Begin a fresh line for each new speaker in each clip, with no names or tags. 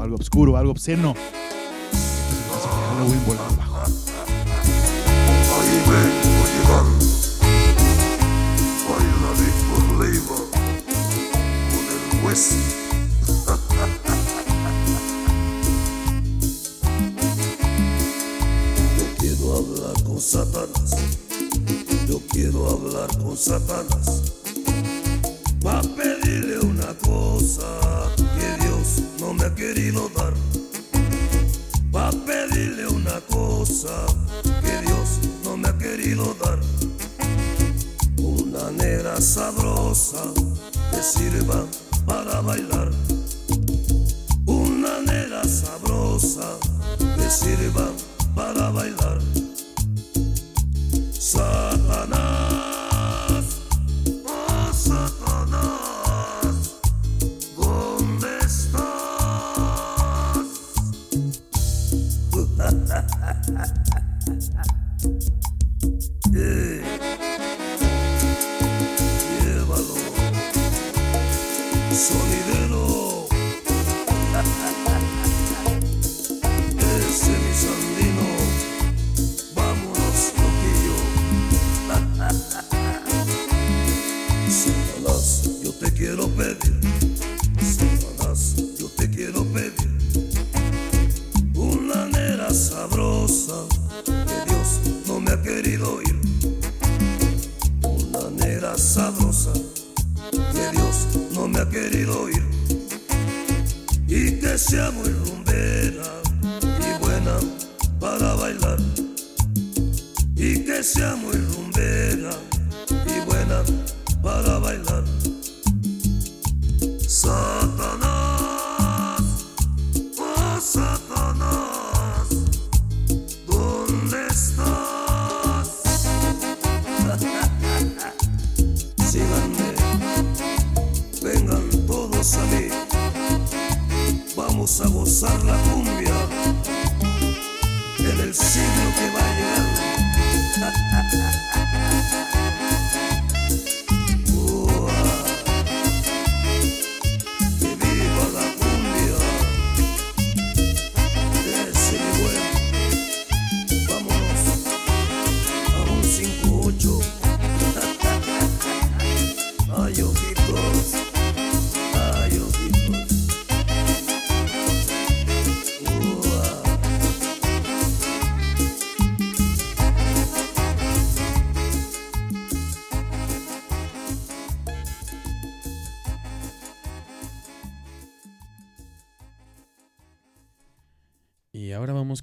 algo oscuro, algo obsceno.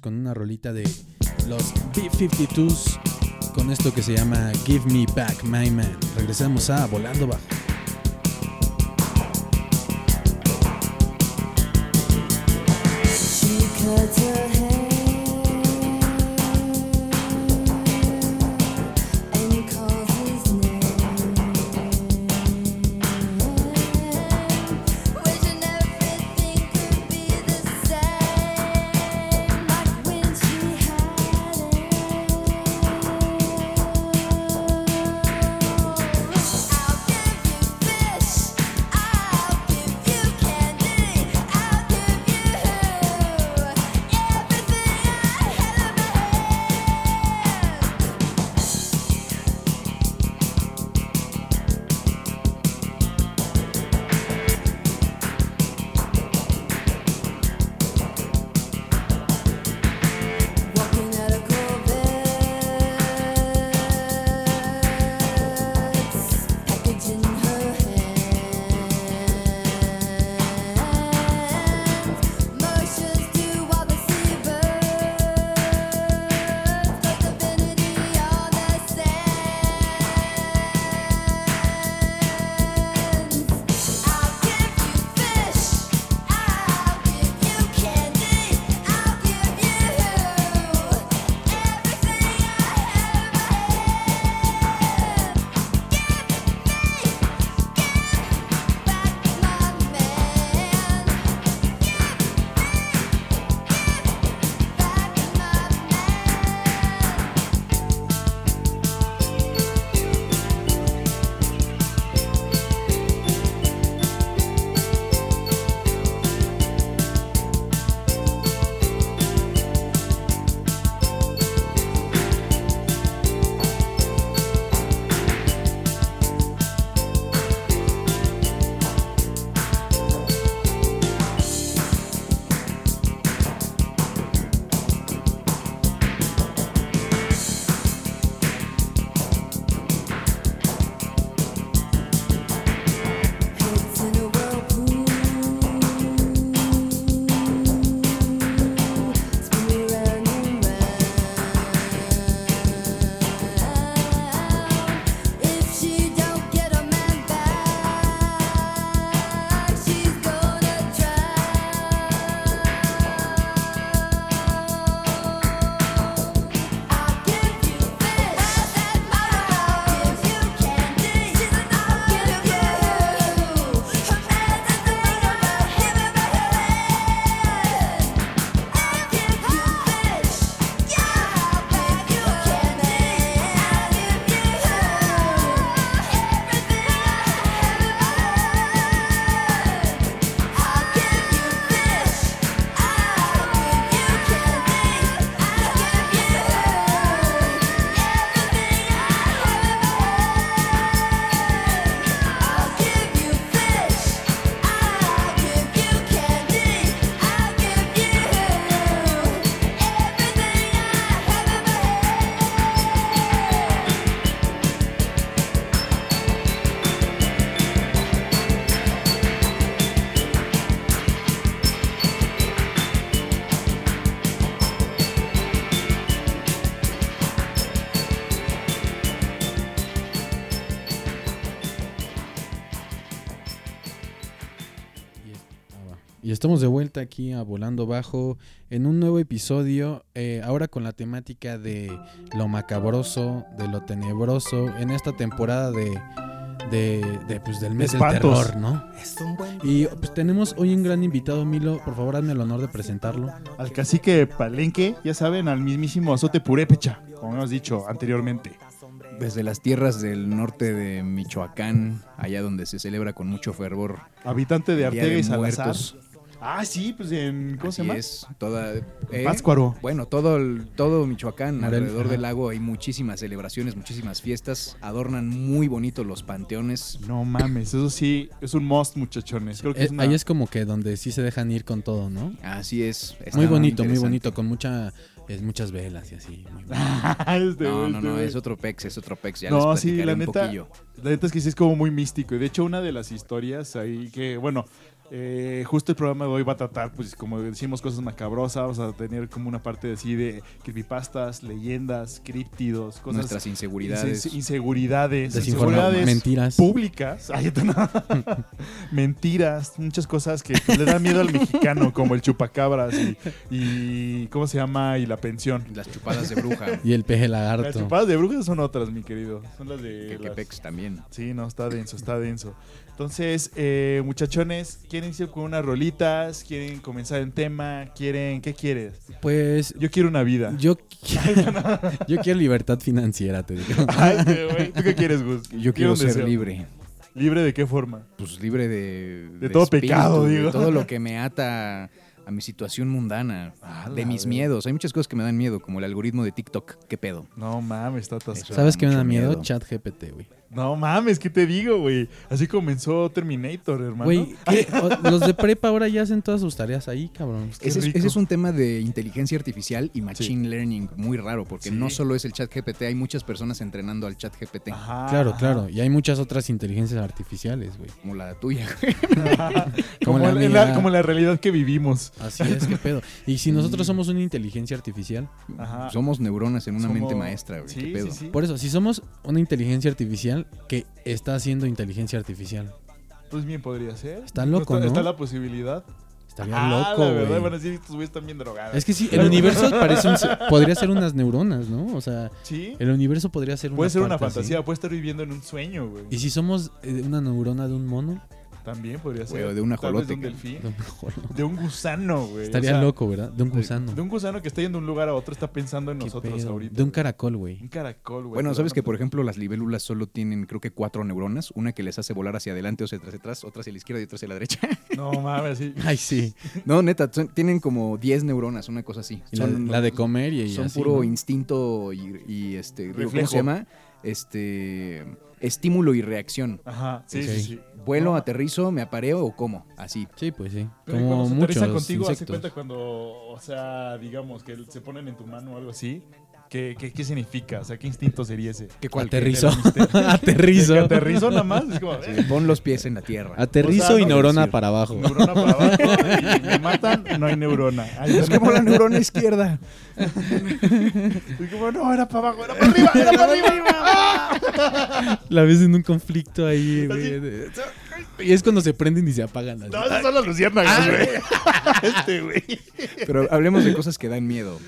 con una
rolita de los B-52s con esto que se llama Give Me Back My Man. Regresamos a Volando Bajo.
Estamos de vuelta aquí a Volando Bajo en un nuevo episodio, eh, ahora con la temática de lo macabroso, de lo tenebroso, en esta temporada de, de, de, pues, del mes del
Espantos.
terror, ¿no? Y pues tenemos hoy un gran invitado, Milo, por favor hazme el honor de presentarlo.
Al cacique Palenque, ya saben, al mismísimo Azote Purépecha, como hemos dicho anteriormente.
Desde las tierras del norte de Michoacán, allá donde se celebra con mucho fervor
Habitante de Arteaga y Salazar.
Muertos.
Ah, sí, pues en. ¿Cómo se
Así
llama?
es, toda, eh,
Pátzcuaro.
Bueno, todo, el- todo Michoacán,
Morel-
alrededor
ajá.
del lago hay muchísimas celebraciones, muchísimas fiestas. Adornan muy bonito los panteones.
No mames, eso sí, es un must, muchachones. Creo que
Eh,
es una...
Ahí es como que donde sí se dejan ir con todo, ¿no?
Así es.
Muy bonito, muy bonito, con mucha, es, muchas velas y así. muy.
Este
No, no, no, es otro pex, es otro pex. Ya
No,
les
sí, la
un
neta-
poquillo.
La neta es que sí es como muy místico. Y de hecho, una de las historias ahí que, bueno, eh, justo el programa de hoy va a tratar, pues como decimos, cosas macabrosas. Vamos a tener como una parte así de creepypastas, leyendas, críptidos, cosas.
Nuestras inseguridades.
inse- inseguridades. Inseguridades
mentiras.
públicas. Ay, no. Mentiras, muchas cosas que le dan miedo al mexicano, como el chupacabras y, y. ¿Cómo se llama? Y la pensión.
Las chupadas de bruja.
Y el peje
Las
lagarto.
chupadas de brujas son otras, mi querido. Son las de.
que, que
las-
pex también.
Sí, no, está denso, está denso. Entonces, eh, muchachones, ¿quieren irse con unas rolitas? ¿Quieren comenzar el tema? ¿Quieren? ¿Qué quieres?
Pues
Yo quiero una vida.
yo, yo quiero libertad financiera, te digo.
Ay, güey, ¿Tú qué quieres, Gus?
Yo quiero ser
deseo.
libre.
¿Libre de qué forma?
Pues libre de...
De todo pecado,
de
digo.
todo lo que me ata a mi situación mundana. De mis miedos. Hay muchas cosas que me dan miedo, como el algoritmo de TikTok. ¿Qué pedo?
No mames, está atascado.
¿Sabes qué me da miedo?
miedo.
Chat GPT, güey.
No mames, ¿qué te digo, güey? Así comenzó Terminator, hermano.
Güey, los de prepa ahora ya hacen todas sus tareas ahí, cabrón.
Ese es,
rico.
ese es un tema de inteligencia artificial y machine learning muy raro, porque
Sí.
no solo es el chat GPT, hay muchas personas entrenando al chat GPT,
Ajá,
Claro,
ajá.
claro. Y hay muchas otras inteligencias artificiales, güey.
como la tuya.
como,
Como la
como la realidad que vivimos.
Así es, qué pedo. Y si nosotros somos una inteligencia artificial,
Ajá.
Somos neuronas en una
Somos-
mente maestra, güey.
Sí,
¿Qué pedo?
sí, sí.
por eso, si somos una inteligencia artificial que está haciendo inteligencia artificial,
Pues bien podría ser.
Está loco,
está,
¿no?
está la posibilidad.
estaría
ah,
loco,
la verdad, a decir, estos güeyes están bien drogados.
Es que sí, el universo parece un- podría ser unas neuronas, ¿no? O sea,
Sí.
el universo podría ser una
Puede ser una fantasía, puede estar viviendo en un sueño, güey.
Y si somos eh, una neurona de un mono,
También podría ser.
Güey, de un
de
ajolote,
un delfín. De un gusano, güey.
estaría
O sea,
loco, ¿verdad? De un gusano.
De, un gusano que está yendo de un lugar a otro, está pensando en nosotros
pedo.
ahorita.
De un caracol, güey.
Un caracol, güey.
Bueno, sabes que por ejemplo las libélulas solo tienen creo que cuatro neuronas, una que les hace volar hacia adelante o hacia atrás, atrás, otra hacia la izquierda y otra hacia la derecha.
No mames, sí.
Ay, sí.
no, neta, son- tienen como 10 neuronas, una cosa así.
Y la,
Son-
la de comer y,
son
así,
puro
¿no?
instinto y, y, este, digo, ¿cómo
Reflejo.
se llama? Este estímulo y reacción.
Ajá, sí, sí, sí.
Vuelo,
No.
aterrizo, me apareo o cómo, así.
Sí, pues sí.
Pero
Como
cuando se
muchos
aterrizan contigo, hace
insectos.
cuenta cuando, o sea, digamos, que se ponen en tu mano o algo así. ¿Qué, qué, qué significa? O sea, ¿qué instinto sería ese?
¿Qué cuál?
Aterrizo.
¿De
Aterrizo.
que aterrizo nada más? Es como,
Sí, pon los pies en la tierra.
Aterrizo
O sea,
y
no
neurona
decir.
para abajo.
neurona para abajo y me matan, no hay neurona. Ahí
es como la neurona izquierda.
Es como, no, era para abajo, era para arriba, era para arriba.
La ves en un conflicto ahí, güey. Y es cuando se prenden y se apagan. así.
No, esas son las luciérnagas, güey. Este, güey.
Pero hablemos de cosas que dan miedo.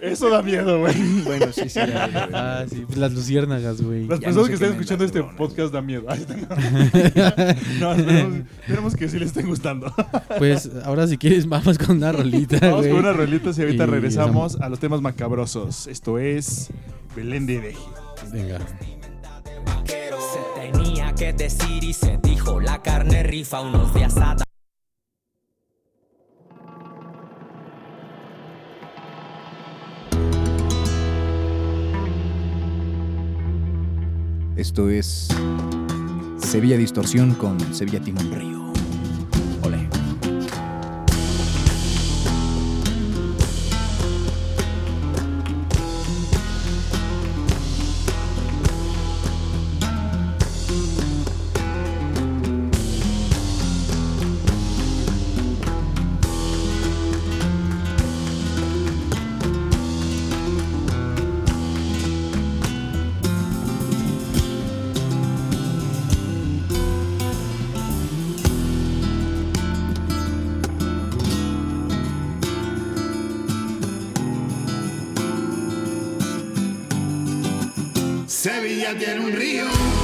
Eso da miedo, güey.
Bueno, sí, sí. da miedo.
Ah, sí, pues las luciérnagas, güey.
Las
Ya
personas
no sé
que estén
me
escuchando este podcast dan miedo. Ay, está- No, esperemos, esperemos que sí les estén gustando.
Pues ahora si quieres vamos con una rolita,
Vamos
güey.
con unas rolitas y ahorita
Y
regresamos a los temas macabrosos. Esto es Belén de Deje.
Venga.
Se tenía que decir y se dijo, la carne rifa unos días atrás.
Esto es Sevilla Distorsión con Sevilla Timón Río.
Sevilla tiene un río.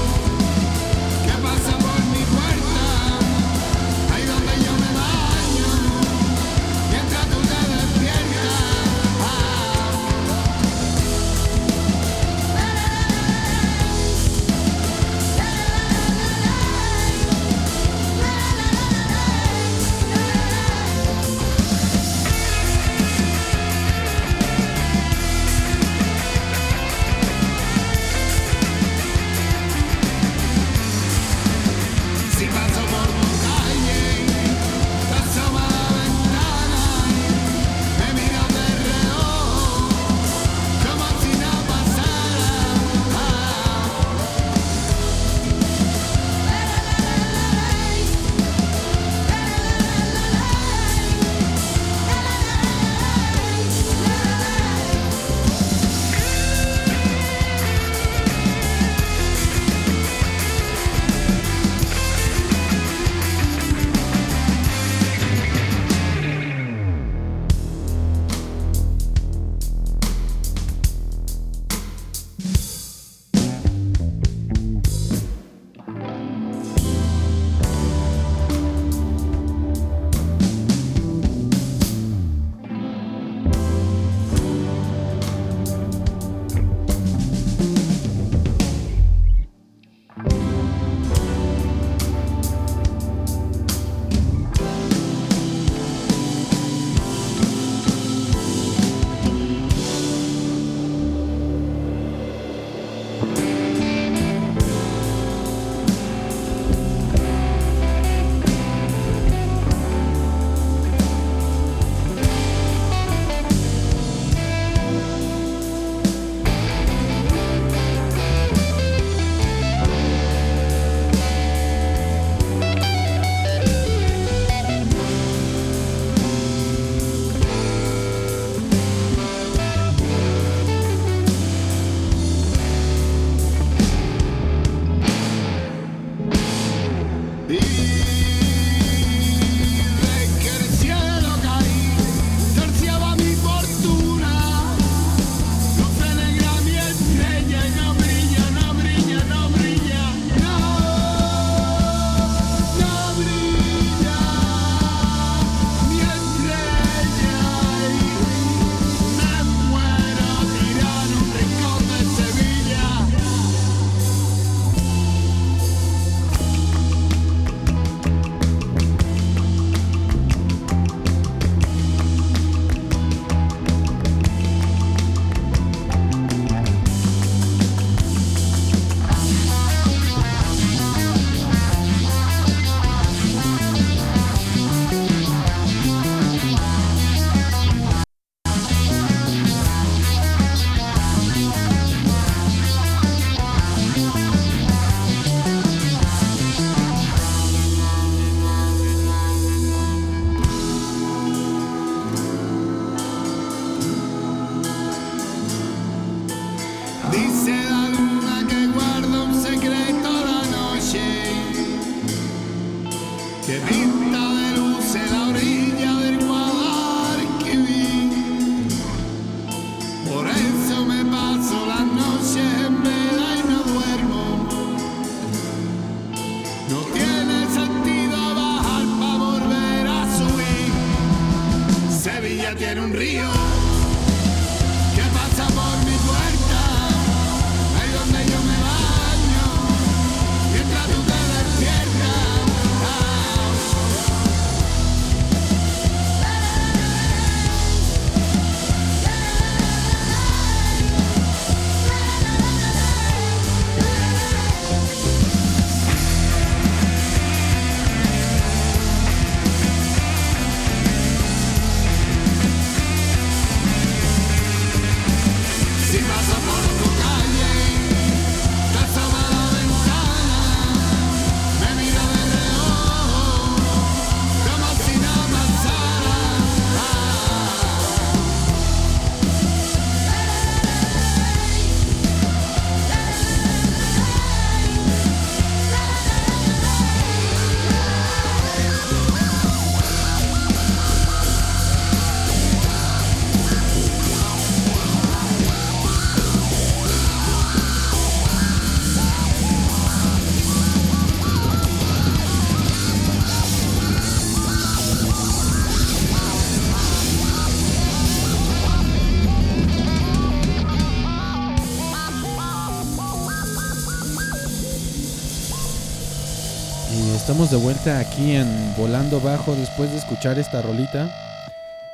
Estamos de vuelta aquí en Volando Bajo después de escuchar esta rolita.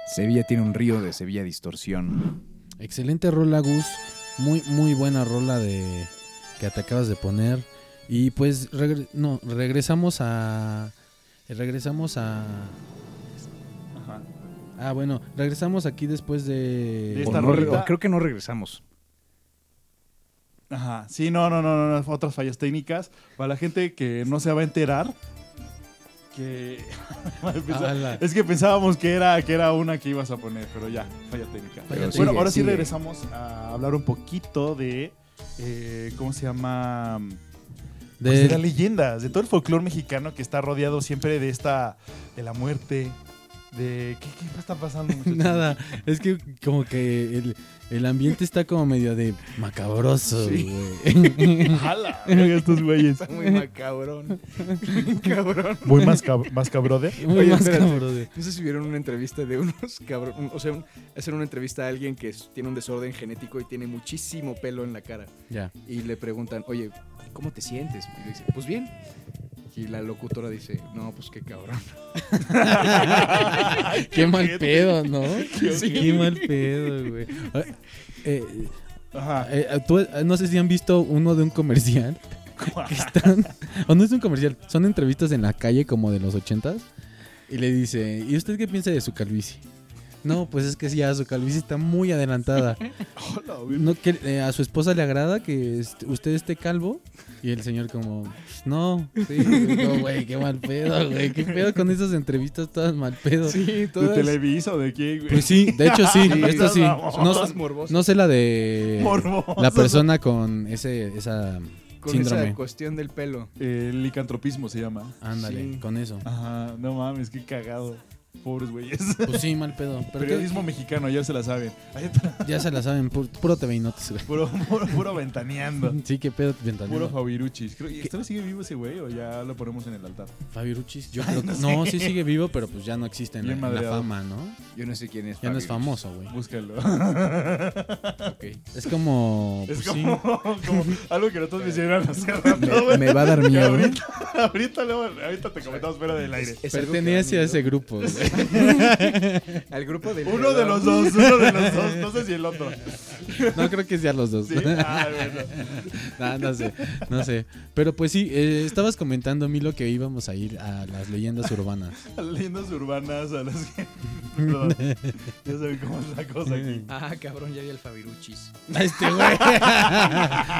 Sevilla tiene un río de Sevilla Distorsión.
Excelente rola, Gus. Muy, muy buena rola de que te acabas de poner. Y pues regre- no, regresamos a. Regresamos a.
Ajá.
Ah, bueno, regresamos aquí después
De
de.
esta
O no re-
rolita.
o creo que no regresamos.
Ajá. Sí, no, no, no, no, no, otras fallas técnicas. Para la gente que no se va a enterar, que...
Ala.
es que pensábamos que era, que era una que ibas a poner, pero ya, falla técnica.
Falla
bueno, ahora sí
sigue.
regresamos a hablar un poquito de... eh, ¿Cómo se llama?
de-
Pues de las leyendas, de todo el folclore mexicano que está rodeado siempre de esta... De la muerte, de... ¿Qué, qué está pasando? muchachos?
Nada, es que como que el, el ambiente está como medio de macabroso,
Sí.
güey.
¡Hala! verga, estos güeyes.
muy macabrón. cabrón.
Muy más, cab más cabrode.
Muy
Oye,
más
espérate. No sé si vieron una entrevista de unos cabrón. O sea, un- hacer una entrevista a alguien que es- tiene un desorden genético y tiene muchísimo pelo en la cara.
Ya.
Y le preguntan, oye, ¿cómo te sientes? Y le dice, pues bien. Y la locutora dice, no, pues qué cabrón.
Qué mal pedo, ¿no?
Sí.
Qué mal pedo, güey. Eh, eh,
Ajá.
eh, tú, eh, no sé si han visto uno de un comercial que están o no es un comercial, son entrevistas en la calle como de los ochentas y le dice, ¿y usted qué piensa de su calvicie? No, pues es que sí, ya su calvicie está muy adelantada. No, que eh, a su esposa le agrada que est- usted esté calvo y el señor como, "Pues, no, sí, no, güey, qué mal pedo, güey, qué pedo con esas entrevistas todas mal pedo.
Sí,
¿De Televisa o de quién, güey?
Pues sí, de hecho sí,
Sí,
esto sí. No,
Todas
sé la de
Morboso.
la persona con ese esa
Con
síndrome.
esa cuestión del pelo.
El licantropismo se llama.
Ándale,
Sí.
con eso.
Ajá, no mames, qué cagado. Pobres güeyes.
Pues sí, mal pedo. Pero
Periodismo mexicano, ya se la saben.
Ya se la saben, pu- puro TV y notas, güey.
puro, puro, puro ventaneando.
Sí, qué pedo ventaneando.
Puro Fabiruchis. Creo, ¿y ¿Esta vez sigue vivo ese güey o ya lo ponemos en el altar?
Fabiruchis, yo creo que no, sí sigue vivo, pero pues ya no existe en, la, en fama, ¿no?
Yo no sé quién es.
Ya no es famoso, güey.
Búscalo.
Ok.
Es como
Es
pues sí.
como, como algo que nosotros mencionaron hace rato,
Me,
güey.
me va a dar miedo.
ahorita, ahorita, luego- ahorita te comentamos fuera del aire.
Pertenece a ese grupo, güey.
Al grupo de
Uno de los dos, uno de los dos. No sé si el otro.
No creo que sean los dos.
Sí. Ah, bueno.
No, no sé, no sé. Pero pues sí, eh, estabas comentando, Milo, que íbamos a ir a las leyendas urbanas.
A las leyendas urbanas, a las que. Perdón. ya saben cómo es la cosa aquí.
Ah, cabrón, ya vi el Fabiruchis.
Este güey.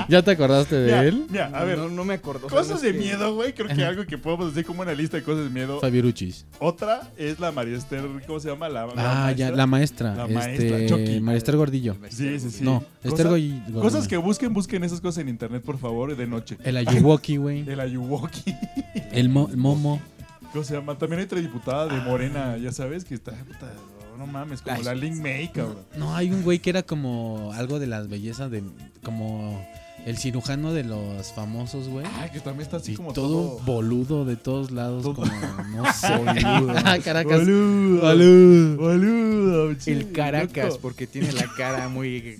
¿Ya te acordaste de él?
mira, a ver.
No, no me acuerdo. sea,
Cosas de
que-
miedo, güey. Creo que algo que podemos decir como una lista de cosas de miedo.
Fabiruchis.
Otra es la María Esther, ¿cómo se llama? La, la
Ah, ya,
maestra.
la maestra.
La maestra,
este,
Chucky.
María Esther Gordillo.
Sí, sí, sí.
No, Esther Gordillo.
Cosas que busquen, busquen esas cosas en internet, por favor, de noche.
El Ayuwoki, güey.
El Ayuwoki.
El, mo- el Momo.
¿Cómo se llama? También hay otra diputada de Morena, ya sabes, que está. puta, no mames, como
Ay,
la Link May, cabrón.
No, hay un güey que era como algo de las bellezas de. Como el cirujano de los famosos, güey.
Ah, que también está así
Y
como
todo,
todo.
boludo de todos lados,
Todo-
como. No sé. Ah, Caracas.
Boludo.
Boludo.
Boludo.
El Caracas, porque tiene la cara muy.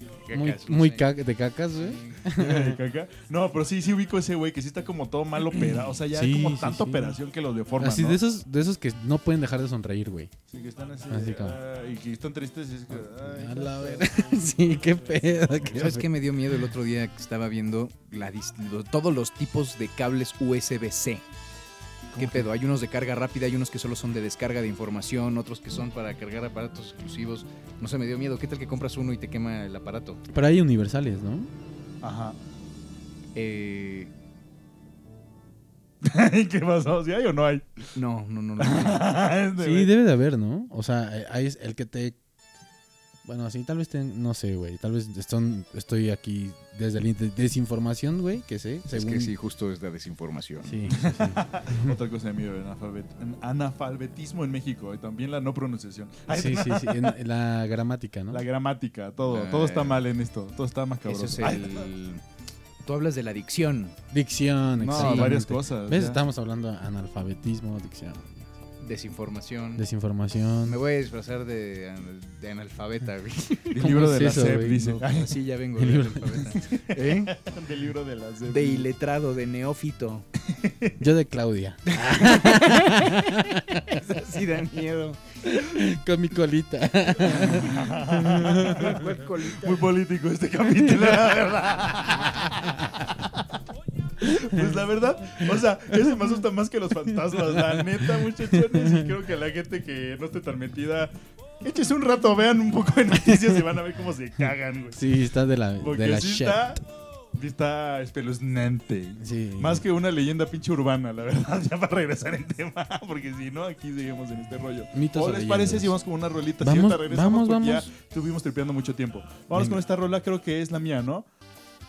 Muy,
cacas,
de cacas, güey.
De caca. No, pero sí, sí ubico ese güey que sí está como todo mal operado. O sea, ya
Sí,
como
sí,
tanta
sí.
operación que los deforman.
Así
¿no?
de esos, de esos que no pueden dejar de sonreír, güey.
Sí, que están así.
Así
de,
como-
ah, y que están tristes. y es que, ay,
A la. Sí, qué pedo. qué
¿Sabes qué me dio miedo el otro día que estaba viendo la todos los tipos de cables USB-C? ¿Qué pedo? Hay unos de carga rápida, hay unos que solo son de descarga de información, otros que son para cargar aparatos exclusivos. No sé, me dio miedo. ¿Qué tal que compras uno y te quema el aparato?
Pero hay universales, ¿no?
Ajá.
Eh,
¿Qué pasó? ¿Sí hay o no hay?
no, no, no. no.
Sí, debe de haber, ¿no? O sea, eh, hay el que te... Bueno, sí, tal vez te... No sé, güey. Tal vez estón- estoy aquí desde la in- desinformación, güey, que sé.
Es
Según...
que sí, justo es la desinformación.
Sí, sí, sí.
Otra cosa de miedo, el analfabet- analfabetismo en México y también la no pronunciación.
Sí, sí, sí. en- en la gramática, ¿no?
La gramática, todo,
Ah,
todo está mal en esto, todo está macabroso.
Eso es el... Tú hablas de la dicción,
Dicción,
no, varias cosas.
¿Ves?
ya.
Estamos hablando de analfabetismo, dicción,
desinformación.
desinformación.
Me voy a disfrazar de, de analfabeta, güey.
El
¿Cómo
libro
es
de la
eso,
SEP, dice.
No,
Ay,
Así ya vengo
El
de
libro-
analfabeta. ¿Eh?
del libro de la SEP.
De iletrado, de neófito.
Yo de Claudia.
Sí da miedo.
Con mi colita.
Muy político este capítulo, la verdad. Pues la verdad, o sea, ese me asusta más que los fantasmas, la neta, muchachones. Y creo que la gente que no esté tan metida, échese un rato, vean un poco de noticias y van a ver cómo se cagan, güey.
Sí, está de la,
Porque
de la
sí
shit.
está, está espeluznante.
Sí.
Más que una leyenda pinche urbana, la verdad, ya para regresar en tema, porque si no, aquí seguimos en este rollo.
Mitos
¿O
o
les
leyendas.
parece si vamos con una rolita?
Vamos,
si ahorita regresamos
vamos,
porque
vamos.
ya estuvimos tripeando mucho tiempo. Vamos
Venga.
con esta rola, creo que es la mía, ¿no?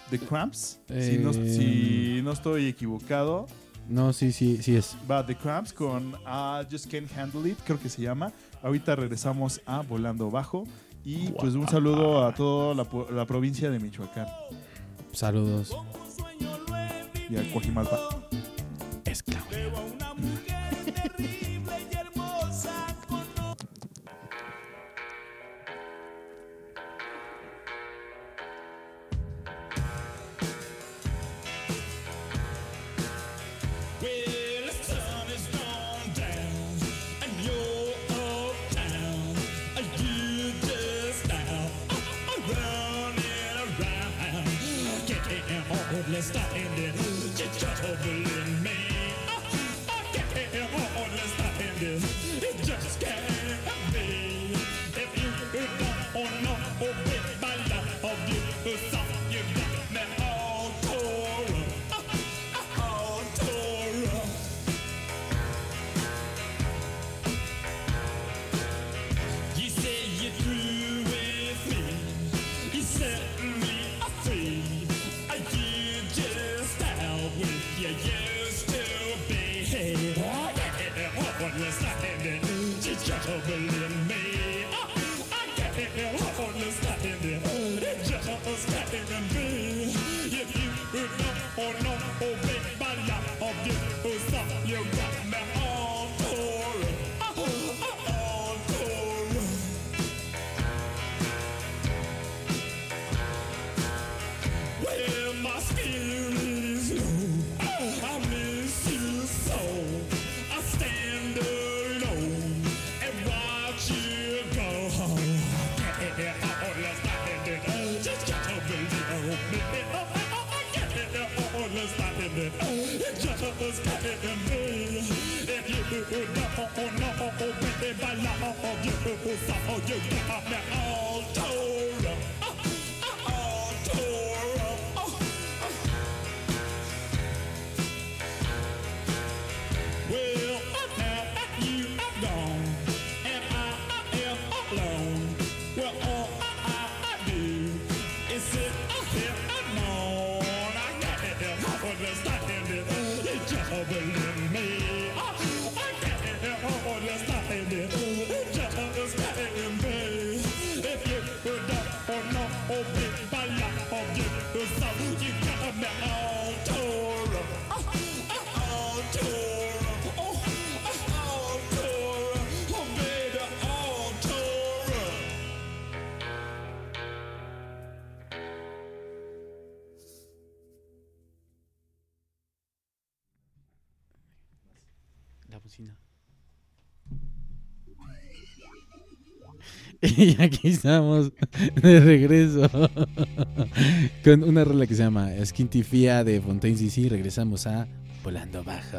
The Cramps, si, no,
Eh.
si no estoy equivocado.
No, sí, sí, sí es.
Va The Cramps con I Just Can't Handle It, creo que se llama. Ahorita regresamos a Volando Bajo. Y pues un saludo a toda la, provincia de Michoacán
Saludos.
y a Coajimalpa.
Es.
stop. in love you. So you got me love you. So you got me
Y aquí estamos de regreso con una rola que se llama Skintifia de Fontaine CC. Regresamos a Volando Bajo.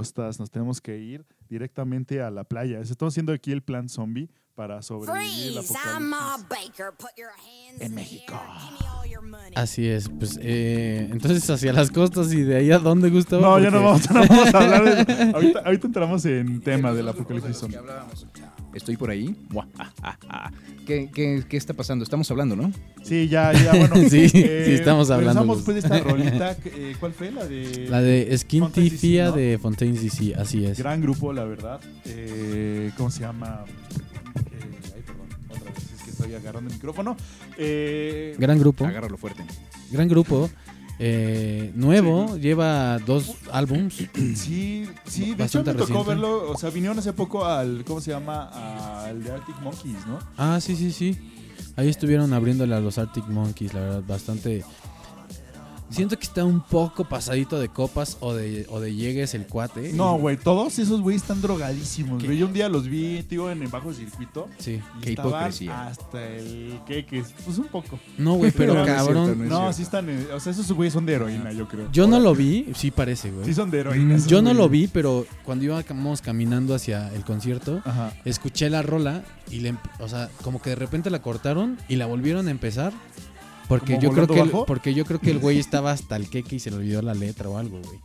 Costas, nos tenemos que ir directamente a la playa. Estamos haciendo aquí el plan zombie para sobrevivir el
Freeze! I'm Ma
apocalipsis.
Baker. Put your hands
En México.
Así es, pues eh, entonces hacia las costas y de ahí a dónde Gustavo.
No, ya no vamos, no vamos a hablar de. Ahorita, ahorita entramos en tema del apocalipsis zombie.
Estoy por ahí. ¿Qué, qué, qué está pasando? Estamos hablando, ¿no?
Sí, ya, ya, bueno.
Sí, sí, estamos hablando, Gus.
pues de esta rolita. eh, ¿Cuál fue? La de...
La de Skin
Fontaine
Tifia
DC, ¿no?
de Fontaine DC, así es.
Gran grupo, la verdad. Eh, ¿Cómo se llama? Eh, ay, perdón. Otra vez, es que estoy agarrando el micrófono. Eh,
Gran grupo,
Agárralo fuerte.
gran grupo. Eh, nuevo, lleva dos álbums.
Sí, sí, de hecho me tocó
reciente.
verlo, o sea, vinieron hace poco al, ¿cómo se llama? Al de Arctic Monkeys, ¿no?
Ah, sí, sí, sí. Ahí estuvieron abriéndole a los Arctic Monkeys, la verdad, bastante. Siento que está un poco pasadito de copas o de, o de llegues el cuate.
No, güey, todos esos güeyes están drogadísimos, güey. Yo un día los vi, tío, en el bajo circuito.
Sí.
y
Qué
estaban
hipocresía.
Hasta el que pues un poco.
No, güey, pero
No, no es
cabrón.
cierto, no es
No,
cierto.
sí están, en- o sea, esos güeyes son de heroína, yo creo.
Yo no lo vi, sí parece, güey.
Sí son de heroína.
Mm, Yo no lo vi, pero cuando íbamos caminando hacia el concierto,
Ajá.
escuché la rola y le, o sea, como que de repente la cortaron y la volvieron a empezar. Porque
¿Como
yo creo que el,
bajo?
porque yo creo que el güey estaba hasta el queque y se le olvidó la letra o algo, güey.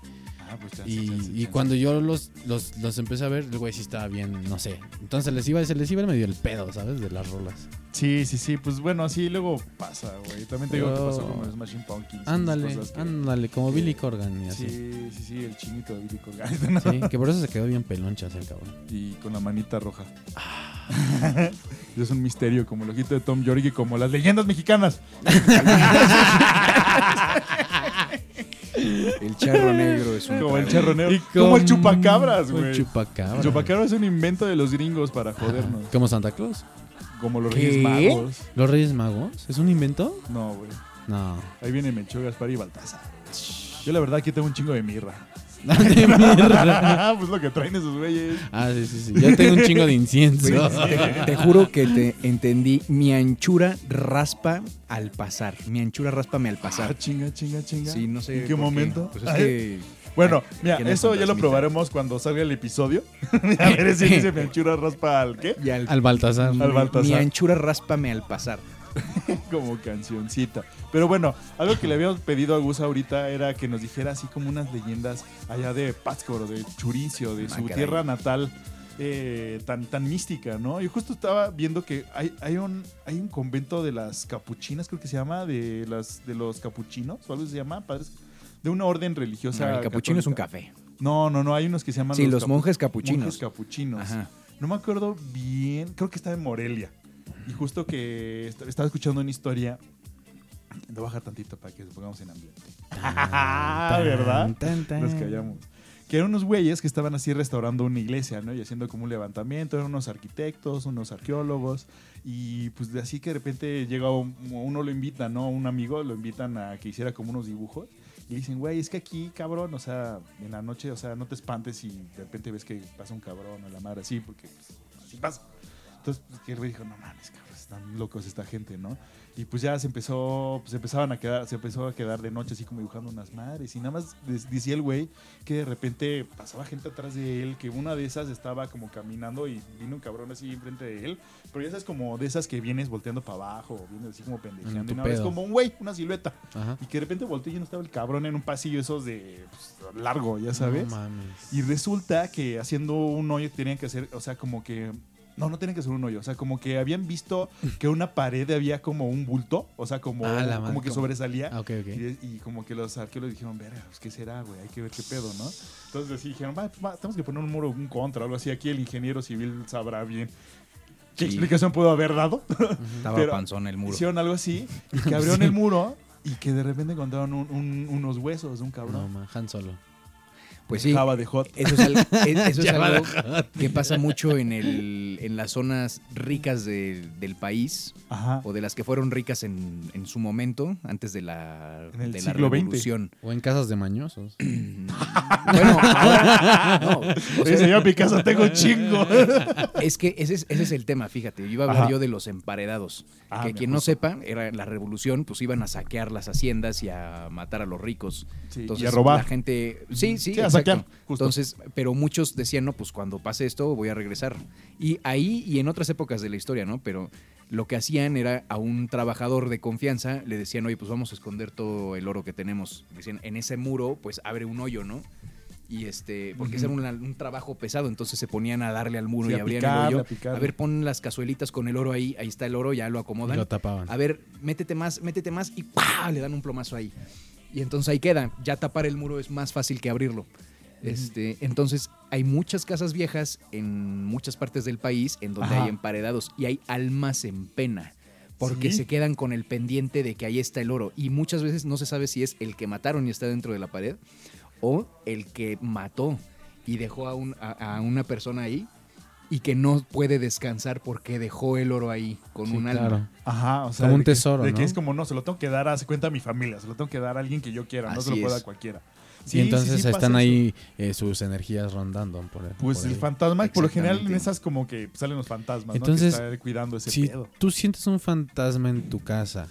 Ah, pues chance,
Y,
chance,
y
chance.
cuando yo los, los, los empecé a ver, el güey sí estaba bien, no sé. Entonces les iba, se les iba medio el pedo, ¿sabes? De las rolas.
Sí, sí, sí, pues bueno, así luego pasa, güey. También te digo que pasó con los Smashing Pumpkins.
Ándale,
que-
ándale, como
que-
Billy Corgan y así.
Sí, sí, sí, el chinito de Billy Corgan. ¿no?
Sí, que por eso se quedó bien pelonchas el cabrón.
Y con la manita roja.
Ah.
es un misterio, como el ojito de Tom York y como las leyendas mexicanas.
El charro negro es un.
Como el charro negro.
Y
Como el chupacabras, güey. El chupacabra es un invento de los gringos para jodernos.
¿Como Santa Claus?
Como los
¿Qué?
Reyes Magos.
¿Los Reyes Magos? ¿Es un invento?
No, güey.
No.
Ahí viene Mencho, Gaspar y Baltasar. Yo la verdad aquí tengo un chingo de mirra.
De mierda.
pues lo que traen esos güeyes.
Ah, sí, sí, sí. Yo tengo un chingo de incienso.
Te, te juro que te entendí. Mi anchura raspa al pasar. Mi anchura ráspame al
Ah,
pasar.
chinga, chinga, chinga.
Sí, no sé.
¿En qué momento?
Pues es
Ay.
que
Bueno, mira, eso ya lo probaremos cuando salga el episodio. a ver si dice mi anchura raspa al qué.
Y al,
Al Baltasar.
Al Baltasar.
Mi anchura ráspame al pasar.
como cancioncita. Pero bueno, algo que le habíamos pedido a Gus ahorita era que nos dijera así como unas leyendas allá de Pátzcuaro, de Churicio, de
Ah,
su tierra natal. eh, tan, tan mística, ¿no? Yo justo estaba viendo que hay, hay, un, hay un convento de las capuchinas, creo que se llama, de las de los capuchinos, o algo se llama, padres, de una orden religiosa.
No, el capuchino es un café.
No, no, no, hay unos que se llaman
Sí, los
capu-
monjes capuchinos.
monjes capuchinos.
Ajá.
No me acuerdo bien, creo que estaba en Morelia. Y justo que est- estaba escuchando una historia. Lo baja tantito para que nos pongamos en ambiente.
Tan,
¿Verdad?
tan, tan.
Nos callamos. Que eran unos güeyes que estaban así restaurando una iglesia, ¿no? Y haciendo como un levantamiento. Eran unos arquitectos, unos arqueólogos. Y pues de así que de repente llega un- uno lo invita, ¿no? Un amigo lo invitan a que hiciera como unos dibujos. Y le dicen, güey, es que aquí, cabrón, o sea, en la noche, o sea, no te espantes si de repente ves que pasa un cabrón o la madre así, porque pues, así pasa. Entonces, pues, el güey dijo, no mames, cabrón, están locos esta gente, ¿no? Y pues ya se empezó, pues empezaban a quedar, se empezó a quedar de noche así como dibujando unas madres. Y nada más decía el güey que de repente pasaba gente atrás de él, que una de esas estaba como caminando y vino un cabrón así enfrente de él. Pero ya sabes como de esas que vienes volteando para abajo, vienes así como pendejeando. Y es
pedo.
como un güey, una silueta.
Ajá.
Y que de repente volteó y no estaba el cabrón en un pasillo esos de pues, largo, ya sabes.
No mames.
Y resulta que haciendo un hoyo tenían que hacer, o sea, como que. No, no tenían que hacer un hoyo. O sea, como que habían visto que una pared había como un bulto. O sea, como,
Ah,
como
madre,
que
como-
sobresalía.
Ah.
Y, y como que los arqueólogos dijeron, verga, pues qué será, güey, hay que ver qué pedo, ¿no? Entonces así dijeron, va, va, tenemos que poner un muro, un contra, algo así. Aquí el ingeniero civil sabrá bien. ¿Qué
Sí.
explicación pudo haber dado?
Estaba
Pero
panzón el muro.
Hicieron algo así, y que abrieron el muro y que de repente encontraron un- un- unos huesos de un
No,
cabrón.
man, Han Solo.
Pues sí,
Java de hot.
eso es, al- es- eso es algo que pasa mucho en, el, en las zonas ricas de- del país
Ajá.
o de las que fueron ricas en, en su momento, antes de la,
En el
de la
siglo XX.
revolución.
O en casas de mañosos.
Bueno, ahora, no, o sea,
yo Picasso tengo un chingo.
es que ese es, ese es el tema, fíjate. Yo iba a hablar
Ajá.
yo de los emparedados.
Ah,
que quien no sepa, era la revolución, pues iban a saquear las haciendas y a matar a los ricos.
Sí,
Entonces,
y a robar.
la gente. Sí, sí.
Saquear, justo.
Entonces, pero muchos decían, no, pues cuando pase esto voy a regresar. Y ahí y en otras épocas de la historia, ¿no? Pero lo que hacían era a un trabajador de confianza le decían, oye, pues vamos a esconder todo el oro que tenemos. Decían, en ese muro, pues abre un hoyo, ¿no? Y este, porque ese era un, un trabajo pesado, entonces se ponían a darle al muro
Sí,
y abrían
picarle,
el hoyo.
a
ver, pon las cazuelitas con el oro ahí, ahí está el oro, ya lo
Y
acomodan.
lo tapaban.
A ver, métete más, métete más y ¡pah! le dan un plomazo ahí. Y entonces ahí queda. Ya tapar el muro es más fácil que abrirlo. Este, entonces hay muchas casas viejas en muchas partes del país en donde
Ajá.
hay emparedados y hay almas en pena. Porque
¿Sí?
se quedan con el pendiente de que ahí está el oro. Y muchas veces no se sabe si es el que mataron y está dentro de la pared o el que mató y dejó a, un- a- a una persona ahí y que no puede descansar porque dejó el oro ahí con
Sí,
un alma.
claro.
Ajá, o sea.
Como un
de que-
tesoro,
De que es como, no, se lo tengo que dar, hace cuenta a mi familia, se lo tengo que dar a alguien que yo quiera, no se lo puedo dar
es.
a cualquiera.
y entonces
sí, sí, pasa
están ahí eh, sus energías rondando por,
Pues
por
el
ahí.
fantasma, por lo general en esas como que salen los fantasmas,
Entonces,
¿no? Que está cuidando ese
Si
pedo.
tú sientes un fantasma en tu casa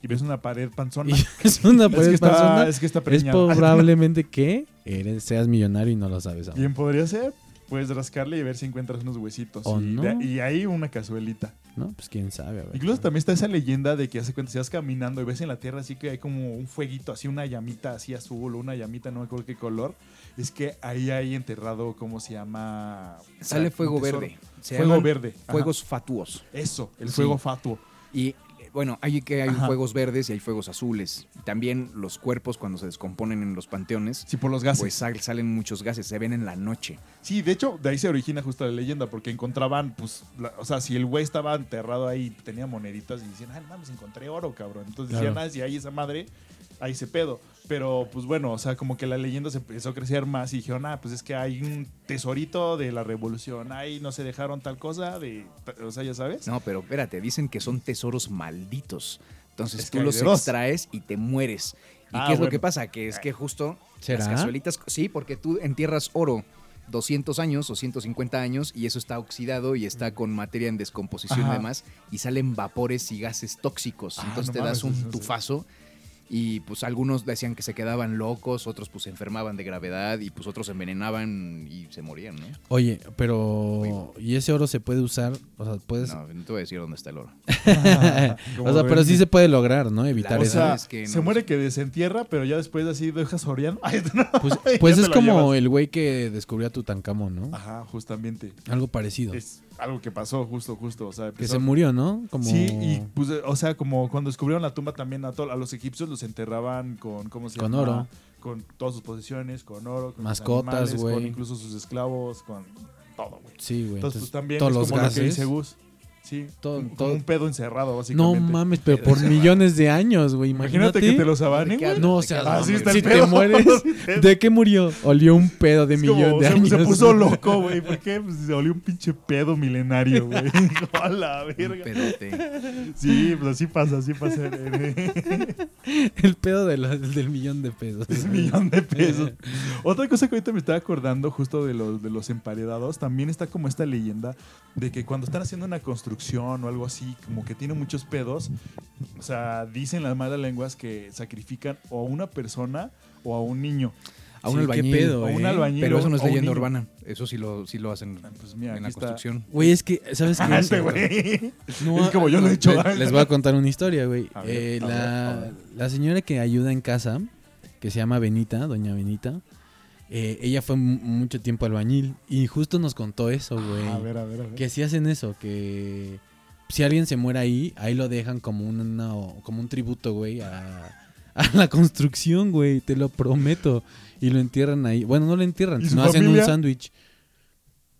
Y ves una pared panzona.
y es una
es,
pared
que está,
panzona,
es que está
es probablemente que eres, seas millonario y no lo sabes aún.
Bien podría ser. Puedes rascarle y ver si encuentras unos huesitos.
O
y,
no.
de- y ahí una cazuelita.
¿No? Pues quién sabe. a ver.
Incluso también está esa leyenda de que hace cuenta, si vas caminando y ves en la tierra así que hay como un fueguito, así una llamita así azul o una llamita, no me acuerdo qué color. Es que ahí hay enterrado, ¿cómo se llama?
Sale
Un
fuego verde. Se
Fuego verde. ajá.
Fuegos fatuos.
Eso, el
Sí.
fuego fatuo.
Y bueno, hay que hay
Ajá.
fuegos verdes y hay fuegos azules. También los cuerpos cuando se descomponen en los panteones,
Sí, por los gases.
pues sal- salen muchos gases, se ven en la noche.
Sí, de hecho, de ahí se origina justo la leyenda, porque encontraban, pues, la- o sea, si el güey estaba enterrado ahí, tenía moneditas y decían, ah, mames, encontré oro, cabrón. Entonces decían, ah, si hay esa madre, hay ese pedo. Pero, pues bueno, o sea, como que la leyenda se empezó a crecer más y dijeron, ah, pues es que hay un tesorito de la revolución, ahí no se dejaron tal cosa, de, o sea, ya sabes.
No, pero espérate, dicen que son tesoros malditos. Ences
Es que
tú los extraes y te mueres. ¿Y
Ah,
qué es lo que pasa? Que es que justo
¿Será?
las cazuelitas, sí, porque tú entierras oro 200 años o 150 años y eso está oxidado y está con materia en descomposición
Ajá.
y demás y salen vapores y gases tóxicos.
Ah,
Entonces
no
te das
mames,
un
sí.
Y pues algunos decían que se quedaban locos, otros pues se enfermaban de gravedad y pues otros se envenenaban y se morían, ¿no?
Oye, pero. ¿Y ese oro se puede usar? O sea, puedes.
No, no te voy a decir dónde está el oro.
O sea, pero sí se puede lograr, ¿no? Evitar
O
eso.
sea,
es que
se muere que desentierra, pero ya después así dejas no.
Pues, pues es como
llevas.
el güey que descubrió a Tutankamón, ¿no?
Ajá, justamente.
Algo parecido.
Es algo que pasó, justo, justo. O sea,
Que se murió, ¿no? Como...
Sí, y pues, o sea, como cuando descubrieron la tumba también a, to- a los egipcios los enterraban con, ¿cómo se
Con
llama?
oro.
Con todas sus posesiones, con oro, con
Mascotas, güey.
Con incluso sus esclavos, con todo, güey.
Sí, güey.
Entonces, pues también
todos
es
los
como lo que
gases.
dice Gus. Sí,
Todo-
como
todo-
un pedo encerrado,
No
básicamente.
mames, pero por millones de años, güey.
Imagínate
Imagínate.
que te los abanen,
¿De qué
güey.
No, o
¿De qué
sea,
Así está el
si te
pedo.
mueres,
te-
¿de qué murió? Olió un pedo de
Es
millón
como,
de
se,
años.
se puso loco, güey. ¿Por qué? Pues se volvió un pinche pedo milenario, güey. a la
Un
verga.
pedote.
Sí, pues así pasa, así pasa.
El pedo de los- del millón de pesos.
Es un millón de pesos. Otra cosa que ahorita me estaba acordando justo de los, de los emparedados, también está como esta leyenda de que cuando están haciendo una construcción o algo así, como que tiene muchos pedos, o sea, dicen las malas lenguas que sacrifican o a una persona o a un niño.
A un
Sí, qué
albañil.
pedo,
A un
¿eh?
albañil
Pero eso no es leyenda urbana. Eso sí lo, sí lo hacen
Pues mira,
en la
está.
construcción.
Güey, es que, ¿sabes qué?
Ah, este güey.
No,
Es como yo lo he hecho.
le- Les voy a contar una historia, güey. Eh, la, la señora que ayuda en casa, que se llama Benita, doña Benita, eh, ella fue mu- mucho tiempo albañil y justo nos contó eso, güey.
A ver, a ver, a ver.
Que si hacen eso, que si alguien se muere ahí, ahí lo dejan como, una, como un tributo, güey, a, a la construcción, güey, te lo prometo. Y lo entierran ahí. Bueno, no lo entierran,
¿Y su
sino hacen un sándwich.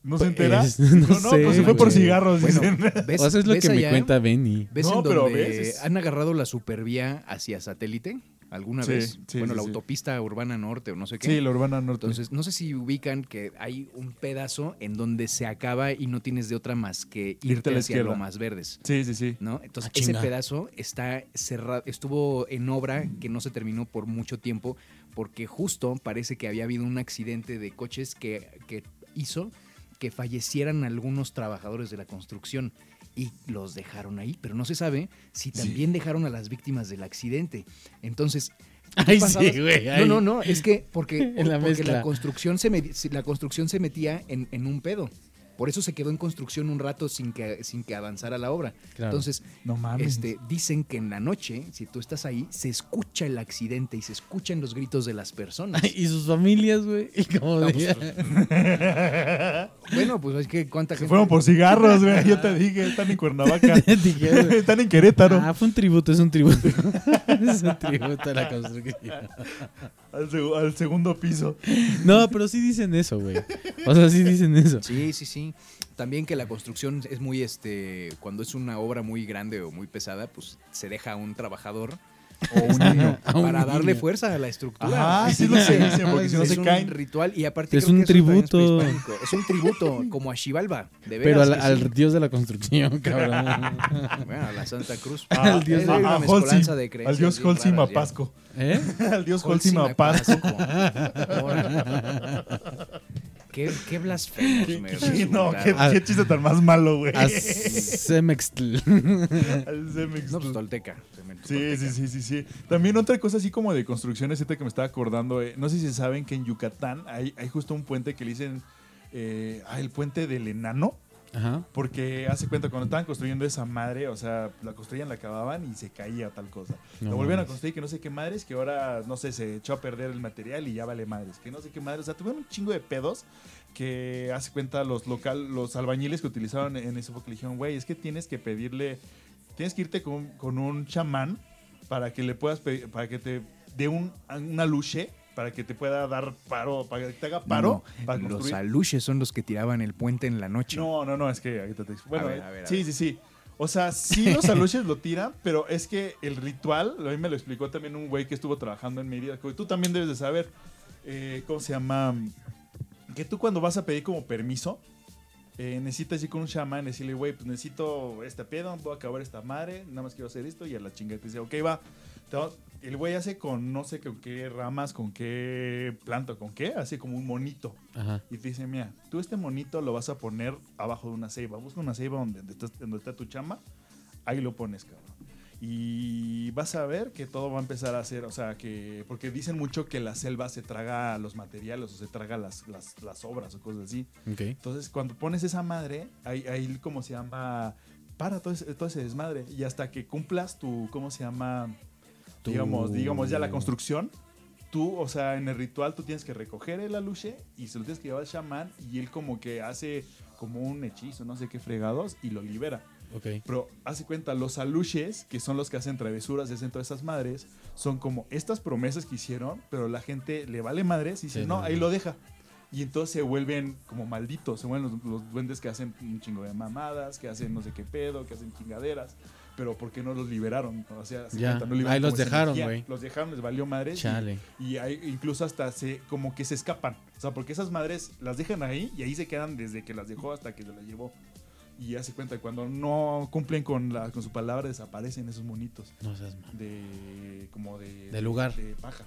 ¿No se entera?
Pues, no
no,
sé,
pues se fue por cigarros,
Bueno,
dicen.
¿ves,
O sea, es lo que me cuenta Benny.
¿Ves
No,
en
pero
donde
ves, es-
han agarrado la supervía hacia satélite alguna
Sí,
vez?
sí,
bueno,
sí,
la
sí.
autopista urbana norte o no sé qué.
Sí, la urbana norte.
Entonces, no sé si ubican que hay un pedazo en donde se acaba y no tienes de otra más que
Irte a
irte
la
hacia
izquierda.
lo más verdes.
sí, sí, sí.
¿no? Entonces,
Ah,
ese pedazo está cerrado, estuvo en obra que no se terminó por mucho tiempo, porque justo parece que había habido un accidente de coches que, que hizo que fallecieran algunos trabajadores de la construcción y los dejaron ahí, pero no se sabe si también dejaron a las víctimas del accidente. Entonces, ¿qué
Ay, sí, güey.
No,
ay.
no, no, es que porque,
En la
porque la construcción se la construcción se metía en, en un pedo. Por eso se quedó en construcción un rato sin que, sin que avanzara la obra.
Claro.
Entonces,
No mames.
este, dicen que en la noche, si tú estás ahí, se escucha el accidente y se escuchan los gritos de las personas.
Y sus familias, güey.
No,
de-
bueno, pues es que cuánta
Se
gente.
fueron por cigarros, güey. Yo te dije, están en Cuernavaca.
Dije,
están en Querétaro.
Ah, fue un tributo, es un tributo. es un tributo a la construcción.
Al, seg- al segundo piso.
No, pero sí dicen eso, güey. O sea, sí dicen eso.
Sí, sí, sí. También que la construcción es muy, este, cuando es una obra muy grande o muy pesada, pues se deja a un trabajador
O un niño.
A un
para darle fuerza a la estructura.
Ajá, sí lo sé, dicen, porque si no
es
se
un
caen.
ritual y aparte
Es
creo
un
que
tributo.
Es un tributo, como a Xibalba, de veras.
Pero al, al
sí.
dios de la construcción, cabrón.
Bueno, a la Santa Cruz.
Ah,
Al dios
Es
de-
una
a
mezcolanza de
al
creencias
dios
bien
Holcim
raras ya.
Apasco.
¿Eh?
al dios Holcim
Holcim
Apasco.
Órale. Qué, qué blasfemos,
Qué- no, qué, chiste tan más malo, güey.
A Semextl.
Al Cemex.
No, pues tolteca.
Sí, sí, sí, sí, sí. También otra cosa así como de construcciones, ahorita que me estaba acordando, eh, no sé si saben que en Yucatán hay, hay justo un puente que le dicen, eh, ah, el puente del enano,
Ajá.
porque hace cuenta, cuando estaban construyendo esa madre, o sea, la construían, la acababan y se caía tal cosa.
No
la volvieron a construir que no sé qué madres, que ahora, no sé, se echó a perder el material y ya vale madres, que no sé qué madres, o sea, tuvieron un chingo de pedos que hace cuenta los local, los albañiles que utilizaron en ese le dijeron, güey, es que tienes que pedirle, tienes que irte con, con un chamán para que le puedas pedir, para que te dé un, una luche, para que te pueda dar paro, para que te haga paro, para
los aluches son los que tiraban el puente en la noche.
No, no, no, es que ahorita te Bueno,
ver, a ver, a
sí,
ver.
sí, sí. O sea, sí los aluches lo tiran, pero es que el ritual, a mí me lo explicó también un güey que estuvo trabajando en Mérida, que tú también debes de saber, eh, ¿cómo se llama? Que tú cuando vas a pedir como permiso, eh, necesitas ir con un chamán y decirle, güey, pues necesito esta piedra, voy a acabar esta madre, nada más quiero hacer esto, y a la chingada te dice, ok, va. El güey hace con no sé con qué ramas, con qué planta, con qué, hace como un monito.
Ajá.
Y te dice, mira, tú este monito lo vas a poner abajo de una ceiba. Busca una ceiba donde, donde está tu chamba. Ahí lo pones, cabrón. Y vas a ver que todo va a empezar a hacer, o sea, que. Porque dicen mucho que la selva se traga los materiales o se traga las, las, las obras o cosas así.
Ok.
Entonces, cuando pones esa madre, ahí, ahí como se llama. Para todo ese, todo ese desmadre. Y hasta que cumplas tu. ¿Cómo se llama?
Tu-
Digamos, digamos ya la construcción. Tú, o sea, en el ritual tú tienes que recoger el aluche y se lo tienes que llevar al chamán y él como que hace como un hechizo, no sé qué fregados, y lo libera.
Ok.
Pero hace cuenta, los aluches, que son los que hacen travesuras y hacen todas esas madres, son como estas promesas que hicieron, pero la gente le vale madres y dice,
Sí,
no,
no,
ahí
no.
lo deja. Y entonces se vuelven como malditos, se vuelven los, los duendes que hacen un chingo de mamadas, que hacen no sé qué pedo, que hacen chingaderas. Pero ¿por qué no los liberaron? O sea, se
Ya.
cuenta, no liberaron
Ahí los dejaron, güey.
Los dejaron, les valió madres. y-
Chale.
Y, hay, incluso hasta se como que se escapan. O sea, porque esas madres las dejan ahí y ahí se quedan desde que las dejó hasta que se las llevó. Y ya se cuenta, cuando no cumplen con, la, con su palabra, desaparecen esos monitos
No seas mal.
de como de,
De lugar.
de paja.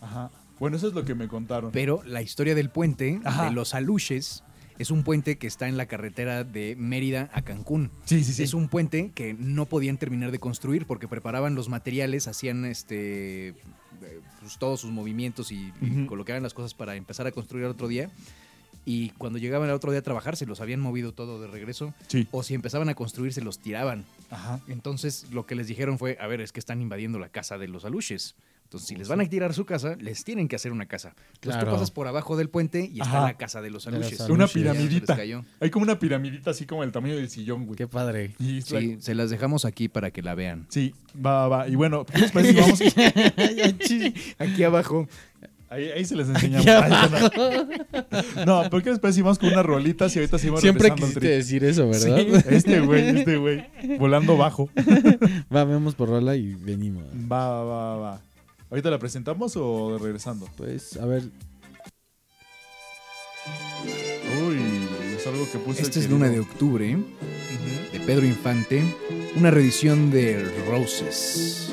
Ajá. Bueno, eso es lo que me contaron.
Pero la historia del puente
Ajá.
de los aluches es un puente que está en la carretera de Mérida a Cancún.
sí, sí, sí.
Es un puente que no podían terminar de construir porque preparaban los materiales, hacían este eh, pues, todos sus movimientos y, y
Ujú.
colocaban las cosas para empezar a construir al otro día. Y cuando llegaban al otro día a trabajar, se los habían movido todo de regreso.
Sí.
O si empezaban a construir, se los tiraban.
Ajá.
Entonces, lo que les dijeron fue: A ver, es que están invadiendo la casa de los aluches. Entonces, si les van a tirar su casa, les tienen que hacer una casa. Entonces,
Claro.
tú pasas por abajo del puente y está
Ajá.
la casa de los aluches.
Una piramidita. Hay como una piramidita así como el tamaño del sillón, güey.
Qué padre.
Y es la-
Sí, se las dejamos aquí para que la vean.
Sí, va, va. Y bueno, ¿qué les parece si vamos?
Aquí abajo.
Ahí, ahí se les enseñamos. No, ¿por qué les parece si vamos con unas rolitas y ahorita seguimos
Siempre quisiste decir eso, ¿verdad?
Sí, este güey, este güey. Volando bajo.
Va, vemos por rola y venimos.
Va, va, va. ¿Ahorita la presentamos o regresando?
Pues, a ver,
Uy, es algo que puse.
Esta es. Luna de Octubre, de Pedro Infante. Una reedición de Roses.